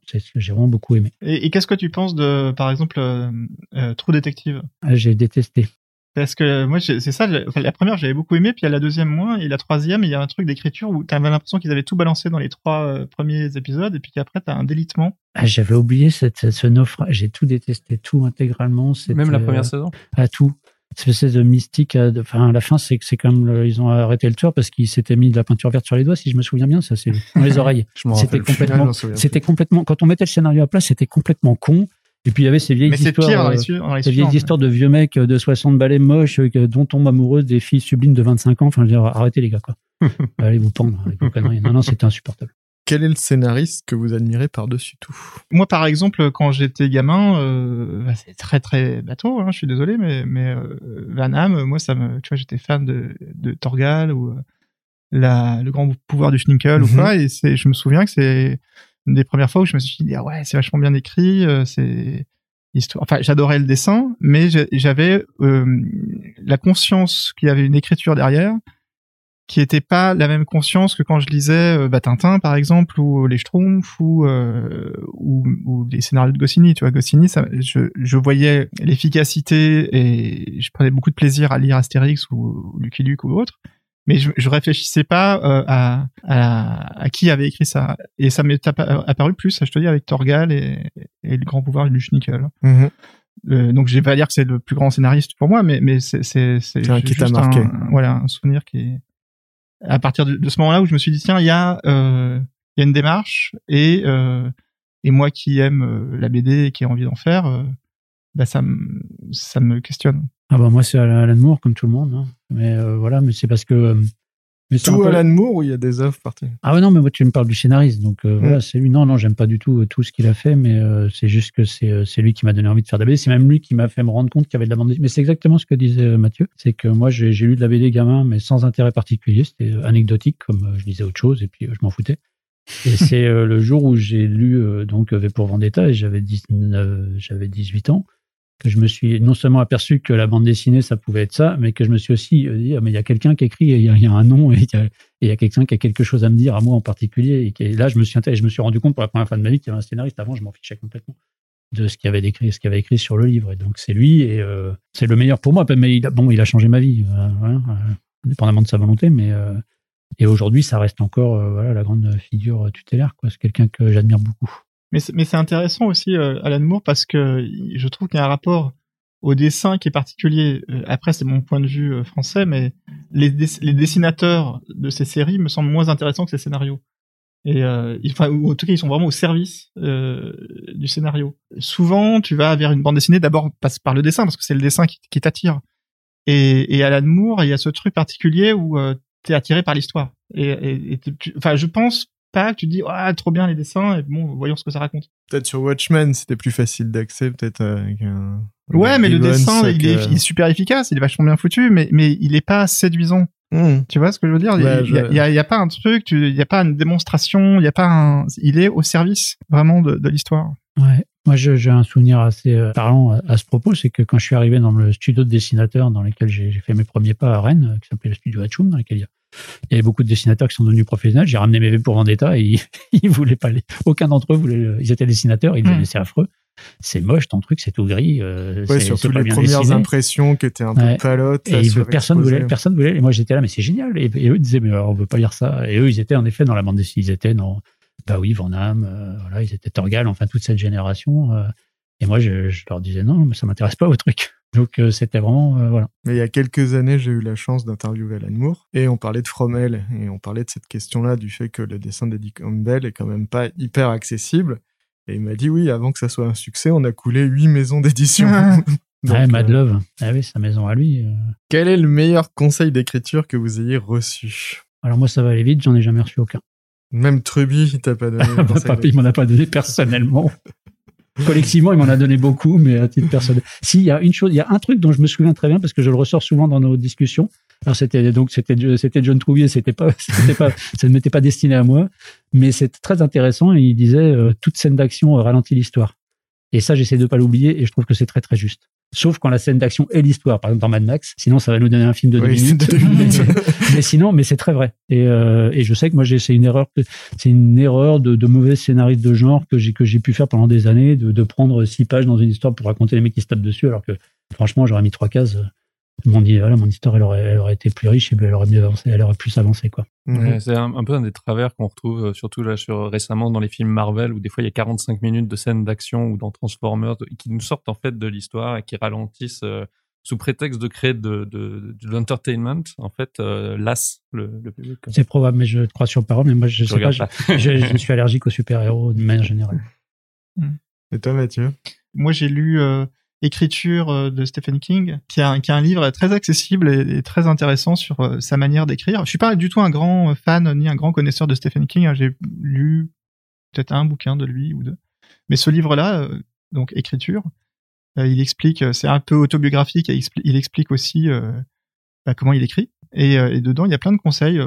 vraiment beaucoup aimé. Et, et qu'est-ce que tu penses de, par exemple, euh, euh, True Detective? Ah, J'ai détesté. Parce que moi, c'est ça. la première, j'avais beaucoup aimé, puis il y a la deuxième moins, et la troisième, il y a un truc d'écriture où t'avais l'impression qu'ils avaient tout balancé dans les trois euh, premiers épisodes, et puis qu'après t'as un délitement. Ah, J'avais oublié cette, ce naufrage. J'ai tout détesté, tout intégralement. Même la euh, première saison à tout. Cette espèce de mystique. à- de- Enfin, à la fin, c'est que c'est comme le- ils ont arrêté le tueur parce qu'il s'était mis de la peinture verte sur les doigts, si je me souviens bien. Ça, c'est *laughs* dans les oreilles. Je m'en C'était complètement- Ah, C'était complètement. Quand on mettait le scénario à plat, c'était complètement con. Et puis il y avait ces vieilles Mais histoires. pire dans les, su- dans les ces vieilles suivantes. histoires de vieux mecs euh, de 60 balais moches euh, dont tombe amoureux des filles sublimes de 25 ans. Enfin, je veux dire, arrêtez les gars, quoi. *laughs* Allez vous pendre avec vos conneries. Non, non, c'était insupportable. Quel est le scénariste que vous admirez par-dessus tout? Moi, par exemple, quand j'étais gamin, euh, bah, c'est très très bateau. Hein, je suis désolé, mais mais euh, Van Hamme, moi, ça me, tu vois, j'étais fan de de Torgal ou euh, la le grand pouvoir du Schnickel ou Mhm. quoi. Et c'est, je me souviens que c'est une des premières fois où je me suis dit ah ouais, c'est vachement bien écrit. euh, c'est. Enfin, j'adorais le dessin, mais j'avais euh, la conscience qu'il y avait une écriture derrière qui était pas la même conscience que quand je lisais euh, bah, Tintin par exemple ou les Schtroumpfs ou, euh, ou ou les scénarios de Goscinny tu vois Goscinny ça, je, je voyais l'efficacité et je prenais beaucoup de plaisir à lire Astérix ou, ou Lucky Luke ou autre mais je, je réfléchissais pas euh, à, à à qui avait écrit ça et ça m'est appa- apparu plus je te dis avec Torgal et, et le grand pouvoir du Schnickel Mhm. euh, donc je vais pas dire que c'est le plus grand scénariste pour moi, mais mais c'est c'est c'est C'est un qui t'a juste marqué. un- voilà un souvenir qui est à partir de, de ce moment-là où je me suis dit tiens il y a euh, il y a une démarche et euh, et moi qui aime euh, la BD et qui ai envie d'en faire, euh, bah ça me ça me questionne. Ah bah moi c'est Alan Moore comme tout le monde. hein. Mais euh, voilà, mais c'est parce que. euh, mais Tout peu- Alan Moore ou il y a des œuvres particulières? Ah ouais, non, mais moi, tu me parles du scénariste. Donc, euh, Mm. voilà, c'est lui. Non, non, j'aime pas du tout tout ce qu'il a fait, mais euh, c'est juste que c'est lui qui m'a donné envie de faire de la BD. C'est même lui qui m'a fait me rendre compte qu'il y avait de la bande dessinée. Mais c'est exactement ce que disait Mathieu. C'est que moi, j'ai lu de la BD gamin, mais sans intérêt particulier. C'était anecdotique, comme je lisais autre chose, et puis je m'en foutais. Et c'est le jour où j'ai lu donc V pour Vendetta, et j'avais 19 j'avais 18 ans. Que je me suis non seulement aperçu que la bande dessinée, ça pouvait être ça, mais que je me suis aussi dit, ah, mais il y a quelqu'un qui écrit, il y, a un nom, *laughs* et il y a, quelqu'un qui a quelque chose à me dire, à moi en particulier. Et, là, je me suis je me suis rendu compte pour la première fois de ma vie qu'il y avait un scénariste. Avant, je m'en fichais complètement de ce qu'il avait écrit, ce qu'il avait écrit sur le livre. Et donc, c'est lui, et euh, c'est le meilleur pour moi. Mais bon, il a changé ma vie, euh, euh, indépendamment de sa volonté, mais et aujourd'hui, ça reste encore voilà, la grande figure tutélaire. C'est quelqu'un que j'admire beaucoup. Mais c'est intéressant aussi, Alan Moore, parce que je trouve qu'il y a un rapport au dessin qui est particulier. Après, c'est mon point de vue français, mais les, les, dessinateurs de ces séries me semblent moins intéressants que ces scénarios. Et euh, enfin, en tout cas, ils sont vraiment au service euh, du scénario. Souvent, tu vas vers une bande dessinée d'abord passe par le dessin parce que c'est le dessin qui, t'attire. Et, et Alan Moore, il y a ce truc particulier où euh, tu es attiré par l'histoire. Et, et, enfin, je pense pas que tu dis ah trop bien les dessins et bon voyons ce que ça raconte. Peut-être sur Watchmen c'était plus facile d'accès peut-être avec un. Ouais, mais le dessin il est, il est, super efficace, il est vachement bien foutu, mais mais il est pas séduisant. Hmm. Tu vois ce que je veux dire? Il n'y a, y a, pas un truc, il n'y a pas une démonstration, il y a pas un, il est au service vraiment de, de l'histoire. Ouais. Moi, j'ai un souvenir assez euh, parlant à, ce propos, c'est que quand je suis arrivé dans le studio de dessinateurs dans lequel j'ai fait mes premiers pas à Rennes, qui s'appelait le studio Hatchoum, dans lequel il y, a, il y avait beaucoup de dessinateurs qui sont devenus professionnels, j'ai ramené mes V pour Vendetta et ils, *laughs* ils voulaient pas les, aucun d'entre eux voulait, ils étaient dessinateurs, ils disaient hmm. c'est affreux c'est moche ton truc, c'est tout gris. Euh, ouais, surtout les premières impressions qui étaient un peu palotes. Et personne voulait, personne voulait. Et moi j'étais là, mais c'est génial. Et, eux disaient, mais on veut pas lire ça. Et eux, ils étaient en effet dans la bande dessinée. Ils étaient dans, bah oui, Van Damme, euh, voilà, ils étaient Torgal, enfin toute cette génération. Euh. et moi, je, je, leur disais non, mais ça m'intéresse pas vos trucs. Donc euh, c'était vraiment voilà. Mais il y a quelques années, j'ai eu la chance d'interviewer Alan Moore et on parlait de Fromel et on parlait de cette question-là du fait que le dessin d'Eddie Campbell est quand même pas hyper accessible. Et il m'a dit oui, avant que ça soit un succès, on a coulé huit maisons d'édition. *laughs* *laughs* Ah. ouais, Mad euh, Love. Ah oui, sa maison à lui. Euh. Quel est le meilleur conseil d'écriture que vous ayez reçu? Alors moi, ça va aller vite, j'en ai jamais reçu aucun. Même Truby, il t'a pas donné. *laughs* Papy, il m'en a pas donné personnellement. Collectivement, il m'en a donné beaucoup, mais à titre personnel. Si, il y a une chose, il y a un truc dont je me souviens très bien parce que je le ressors souvent dans nos discussions. Alors c'était donc c'était c'était John Trouvier, c'était pas *laughs* c'était pas ça ne m'était pas destiné à moi, mais c'est très intéressant et il disait euh, toute scène d'action ralentit l'histoire. Et ça j'essaie de pas l'oublier et je trouve que c'est très très juste. Sauf quand la scène d'action est l'histoire, par exemple dans Mad Max. Sinon, ça va nous donner un film de deux minutes. *laughs* mais, sinon, mais c'est très vrai. Et, euh, et je sais que moi, j'ai, c'est une erreur, c'est une erreur de, de mauvais scénariste de genre que j'ai que j'ai pu faire pendant des années, de, de prendre six pages dans une histoire pour raconter les mecs qui se tapent dessus, alors que franchement, j'aurais mis trois cases mon, voilà, mon histoire, elle aurait, elle aurait été plus riche et elle aurait mieux avancé, elle aurait plus avancé, quoi. c'est un, peu un des travers qu'on retrouve, euh, surtout là, sur, récemment dans les films Marvel, où des fois il y a 45 minutes de scènes d'action ou dans Transformers qui nous sortent en fait de l'histoire et qui ralentissent euh, sous prétexte de créer de, de, de l'entertainment, en fait, euh, lasse le, le public. C'est probable, mais je crois sur parole, mais moi je, sais pas, je, je, *laughs* suis allergique aux super-héros de manière générale. Et toi, Mathieu? Moi, j'ai lu euh, écriture euh, de Stephen King, qui a, qui a un livre très accessible et, très intéressant sur euh, sa manière d'écrire. Je suis pas du tout un grand fan ni un grand connaisseur de Stephen King. Hein. J'ai lu peut-être un bouquin de lui ou deux. Mais ce livre-là, euh, donc écriture, il explique, c'est un peu autobiographique, et il explique aussi bah, comment il écrit. Et, et, dedans, il y a plein de conseils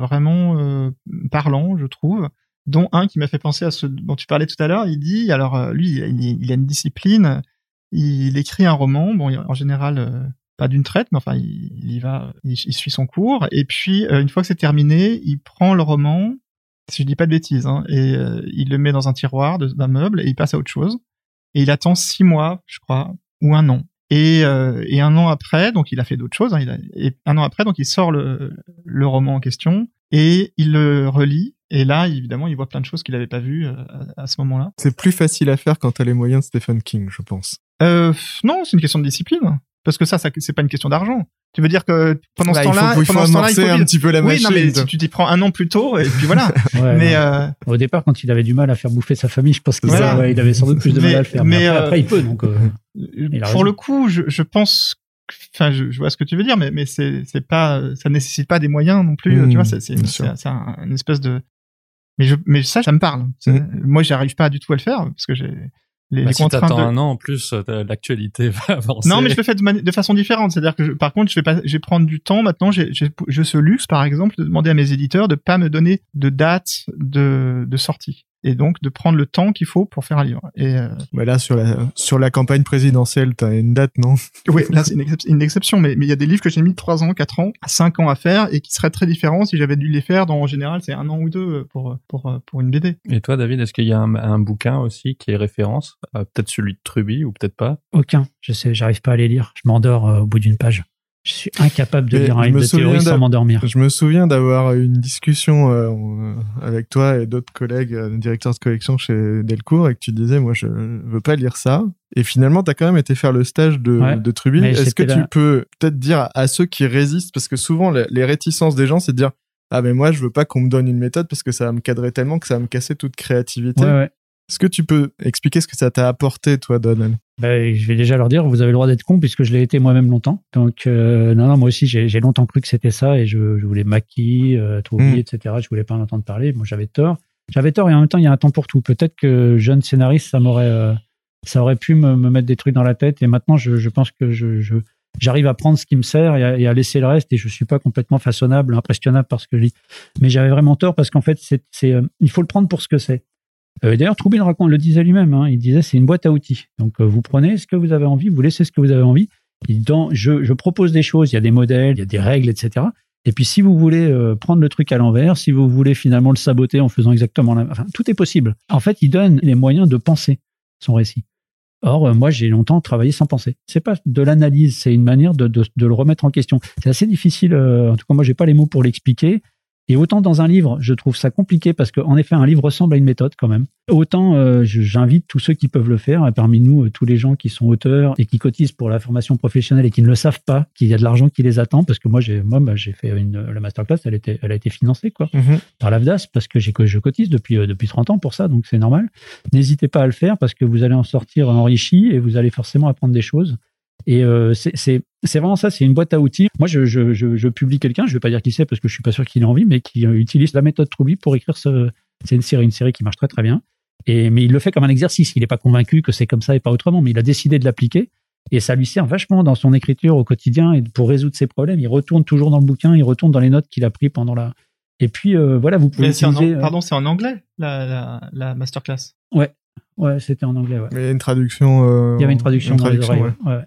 vraiment parlants, je trouve dont un qui m'a fait penser à ce dont tu parlais tout à l'heure. Il dit, alors lui, il a une discipline, il écrit un roman, bon, en général, euh, pas d'une traite, mais enfin, il, y va, il, suit son cours, et puis, euh, une fois que c'est terminé, il prend le roman, si je dis pas de bêtises, hein, et euh, il le met dans un tiroir d'un meuble, et il passe à autre chose, et il attend six mois, je crois, ou un an. Et, un an après, donc il a fait d'autres choses, hein, et un an après, donc il sort le, roman en question, et il le relit, et là, évidemment, il voit plein de choses qu'il n'avait pas vues à, à ce moment-là. C'est plus facile à faire quand tu as les moyens de Stephen King, je pense. Euh, non, c'est une question de discipline. Parce que ça, ça c'est pas une question d'argent. Tu veux dire que pendant ce temps-là, il faut, pendant ce temps-là, il faut un petit peu la oui, non, mais si tu t'y prends un an plus tôt, et puis voilà. *laughs* mais euh... au départ, quand il avait du mal à faire bouffer sa famille, je pense qu'il ouais, il avait sans doute plus de mal à le faire. Mais, après, euh... après, il peut. Donc, euh, pour le coup, je, je pense, enfin, je, je, vois ce que tu veux dire, mais mais c'est c'est pas, ça nécessite pas des moyens non plus. tu vois, c'est c'est une, une espèce de mais je, mais ça, ça me parle. Mmh. Moi, j'arrive pas du tout à le faire parce que j'ai les, bah, si t'attends un an en plus, euh, l'actualité va *laughs* avancer. Non, mais je le fais de, de façon différente. C'est-à-dire que, par contre, je vais pas, je vais prendre du temps. Maintenant, j'ai, je ce luxe, par exemple, de demander à mes éditeurs de pas me donner de date de, de sortie. Et donc de prendre le temps qu'il faut pour faire un livre. Et euh, Bah là, sur la, sur la campagne présidentielle, t'as une date, non? Oui, là c'est une, excep- une exception, mais mais il y a des livres que j'ai mis 3 ans, 4 ans, 5 ans à faire et qui seraient très différents si j'avais dû les faire. Dans en général, c'est un an ou deux pour pour pour une BD. Et toi, David, est-ce qu'il y a un, un bouquin aussi qui est référence? Euh, Peut-être celui de Truby ou peut-être pas? Aucun. Je sais, j'arrive pas à les lire. Je m'endors euh, au bout d'une page. Je suis incapable de lire un livre de théorie sans m'endormir. Je me souviens d'avoir eu une discussion euh, euh, avec toi et d'autres collègues, euh, directeurs de collection chez Delcourt, et que tu disais, moi, je veux pas lire ça. Et finalement, t'as quand même été faire le stage de, Ouais, de Truby. mais Est-ce que tu peux peut-être dire à, à ceux qui résistent, parce que souvent, les, les réticences des gens, c'est de dire, ah, mais moi, je veux pas qu'on me donne une méthode parce que ça va me cadrer tellement que ça va me casser toute créativité. Ouais, ouais. Est-ce que tu peux expliquer ce que ça t'a apporté, toi, Donald? Ben, je vais déjà leur dire, vous avez le droit d'être con puisque je l'ai été moi-même longtemps. Donc, euh, non, non, moi aussi, j'ai longtemps cru que c'était ça et je, je voulais maquiller, euh, Trouby, Mm. etc. Je voulais pas en entendre parler. Moi, j'avais tort. J'avais tort et en même temps, il y a un temps pour tout. Peut-être que jeune scénariste, ça m'aurait, euh, ça aurait pu me, me mettre des trucs dans la tête. Et maintenant, je, je pense que je, je- j'arrive à prendre ce qui me sert et à, et à laisser le reste. Et je suis pas complètement façonnable, impressionnable par ce que je lis. Mais j'avais vraiment tort parce qu'en fait, c'est, euh, il faut le prendre pour ce que c'est. Euh, D'ailleurs, raconte, le disait lui-même. hein, il disait c'est une boîte à outils. Donc euh, vous prenez ce que vous avez envie, vous laissez ce que vous avez envie. Et dans, je, je propose des choses. Il y a des modèles, il y a des règles, etc. Et puis si vous voulez euh, prendre le truc à l'envers, si vous voulez finalement le saboter en faisant exactement la, enfin tout est possible. En fait, il donne les moyens de penser son récit. Or, euh, moi, j'ai longtemps travaillé sans penser. C'est pas de l'analyse, c'est une manière de, de, de le remettre en question. C'est assez difficile. euh, en tout cas, moi, j'ai pas les mots pour l'expliquer. Et autant dans un livre, je trouve ça compliqué parce qu'en effet, un livre ressemble à une méthode quand même. Autant euh, j'invite tous ceux qui peuvent le faire, parmi nous, euh, tous les gens qui sont auteurs et qui cotisent pour la formation professionnelle et qui ne le savent pas, qu'il y a de l'argent qui les attend, parce que moi, j'ai moi, bah, j'ai fait une la masterclass, elle était, elle a été financée quoi par l'AFDAS parce que que je cotise depuis euh, depuis 30 ans pour ça, donc c'est normal. N'hésitez pas à le faire parce que vous allez en sortir enrichi et vous allez forcément apprendre des choses. Et euh, c'est c'est c'est vraiment ça, c'est une boîte à outils. Moi, je je je, je publie quelqu'un, je vais pas dire qui c'est parce que je suis pas sûr qu'il ait envie, mais qui euh, utilise la méthode Trouby pour écrire ce. C'est une série, une série qui marche très très bien. Et mais il le fait comme un exercice. Il n'est pas convaincu que c'est comme ça et pas autrement, mais il a décidé de l'appliquer. Et ça lui sert vachement dans son écriture au quotidien et pour résoudre ses problèmes. Il retourne toujours dans le bouquin, il retourne dans les notes qu'il a pris pendant la. Et puis euh, voilà, vous pouvez Mais c'est en, utiliser. euh, pardon, c'est en anglais la, la, la masterclass. Ouais, c'était en anglais. Ouais. Mais il y a une traduction. euh, Il y avait une traduction, dans les oreilles. ouais. ouais.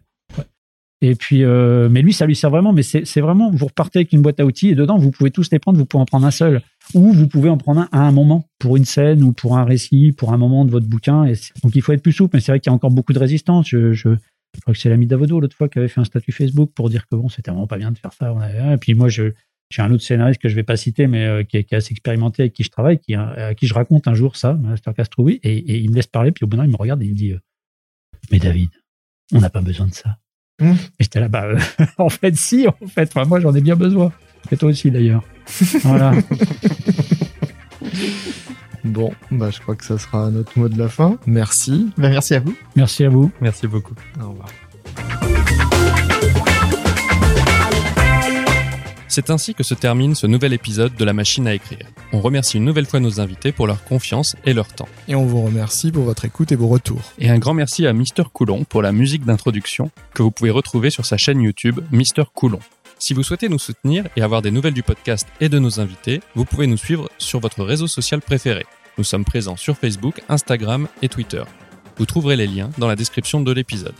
Et puis, euh, mais lui, ça lui sert vraiment. Mais c'est vraiment, vous repartez avec une boîte à outils et dedans, vous pouvez tous les prendre. Vous pouvez en prendre un seul, ou vous pouvez en prendre un à un moment pour une scène ou pour un récit, pour un moment de votre bouquin. Donc, il faut être plus souple. Mais c'est vrai qu'il y a encore beaucoup de résistance. Je, je, crois que c'est l'ami Davodo l'autre fois qui avait fait un statut Facebook pour dire que bon, c'était vraiment pas bien de faire ça. Et puis moi, j'ai un autre scénariste que je vais pas citer, mais euh, qui, est, qui est assez expérimenté avec qui je travaille, qui, à qui je raconte un jour ça, Masterclass Trouby, et, il me laisse parler, puis au bout d'un il me regarde et il me dit euh, Mais David, on n'a pas besoin de ça. Mmh. Et j'étais là, bah, euh, *laughs* en fait, si, en fait, Enfin, moi j'en ai bien besoin. Et toi aussi d'ailleurs. *laughs* voilà. Bon, bah, je crois que ça sera notre mot de la fin. Merci. Ben, merci à vous. Merci à vous. Merci beaucoup. Au revoir. C'est ainsi que se termine ce nouvel épisode de La Machine à écrire. On remercie une nouvelle fois nos invités pour leur confiance et leur temps. Et on vous remercie pour votre écoute et vos retours. Et un grand merci à Mister Coulon pour la musique d'introduction que vous pouvez retrouver sur sa chaîne YouTube Mister Coulon. Si vous souhaitez nous soutenir et avoir des nouvelles du podcast et de nos invités, vous pouvez nous suivre sur votre réseau social préféré. Nous sommes présents sur Facebook, Instagram et Twitter. Vous trouverez les liens dans la description de l'épisode.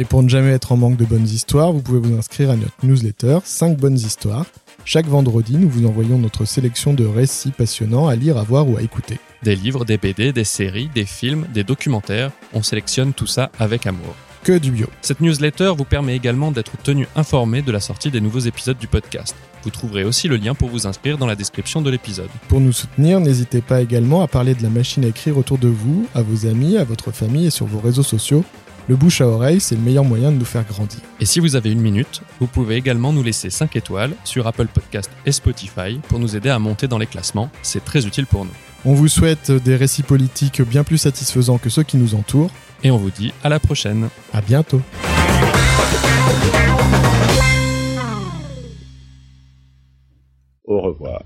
Et pour ne jamais être en manque de bonnes histoires, vous pouvez vous inscrire à notre newsletter 5 bonnes histoires. Chaque vendredi, nous vous envoyons notre sélection de récits passionnants à lire, à voir ou à écouter. Des livres, des BD, des séries, des films, des documentaires, on sélectionne tout ça avec amour. Que du bio. Cette newsletter vous permet également d'être tenu informé de la sortie des nouveaux épisodes du podcast. Vous trouverez aussi le lien pour vous inscrire dans la description de l'épisode. Pour nous soutenir, n'hésitez pas également à parler de la machine à écrire autour de vous, à vos amis, à votre famille et sur vos réseaux sociaux. Le bouche à oreille, c'est le meilleur moyen de nous faire grandir. Et si vous avez une minute, vous pouvez également nous laisser 5 étoiles sur Apple Podcast et Spotify pour nous aider à monter dans les classements. C'est très utile pour nous. On vous souhaite des récits politiques bien plus satisfaisants que ceux qui nous entourent. Et on vous dit à la prochaine. À bientôt. Au revoir.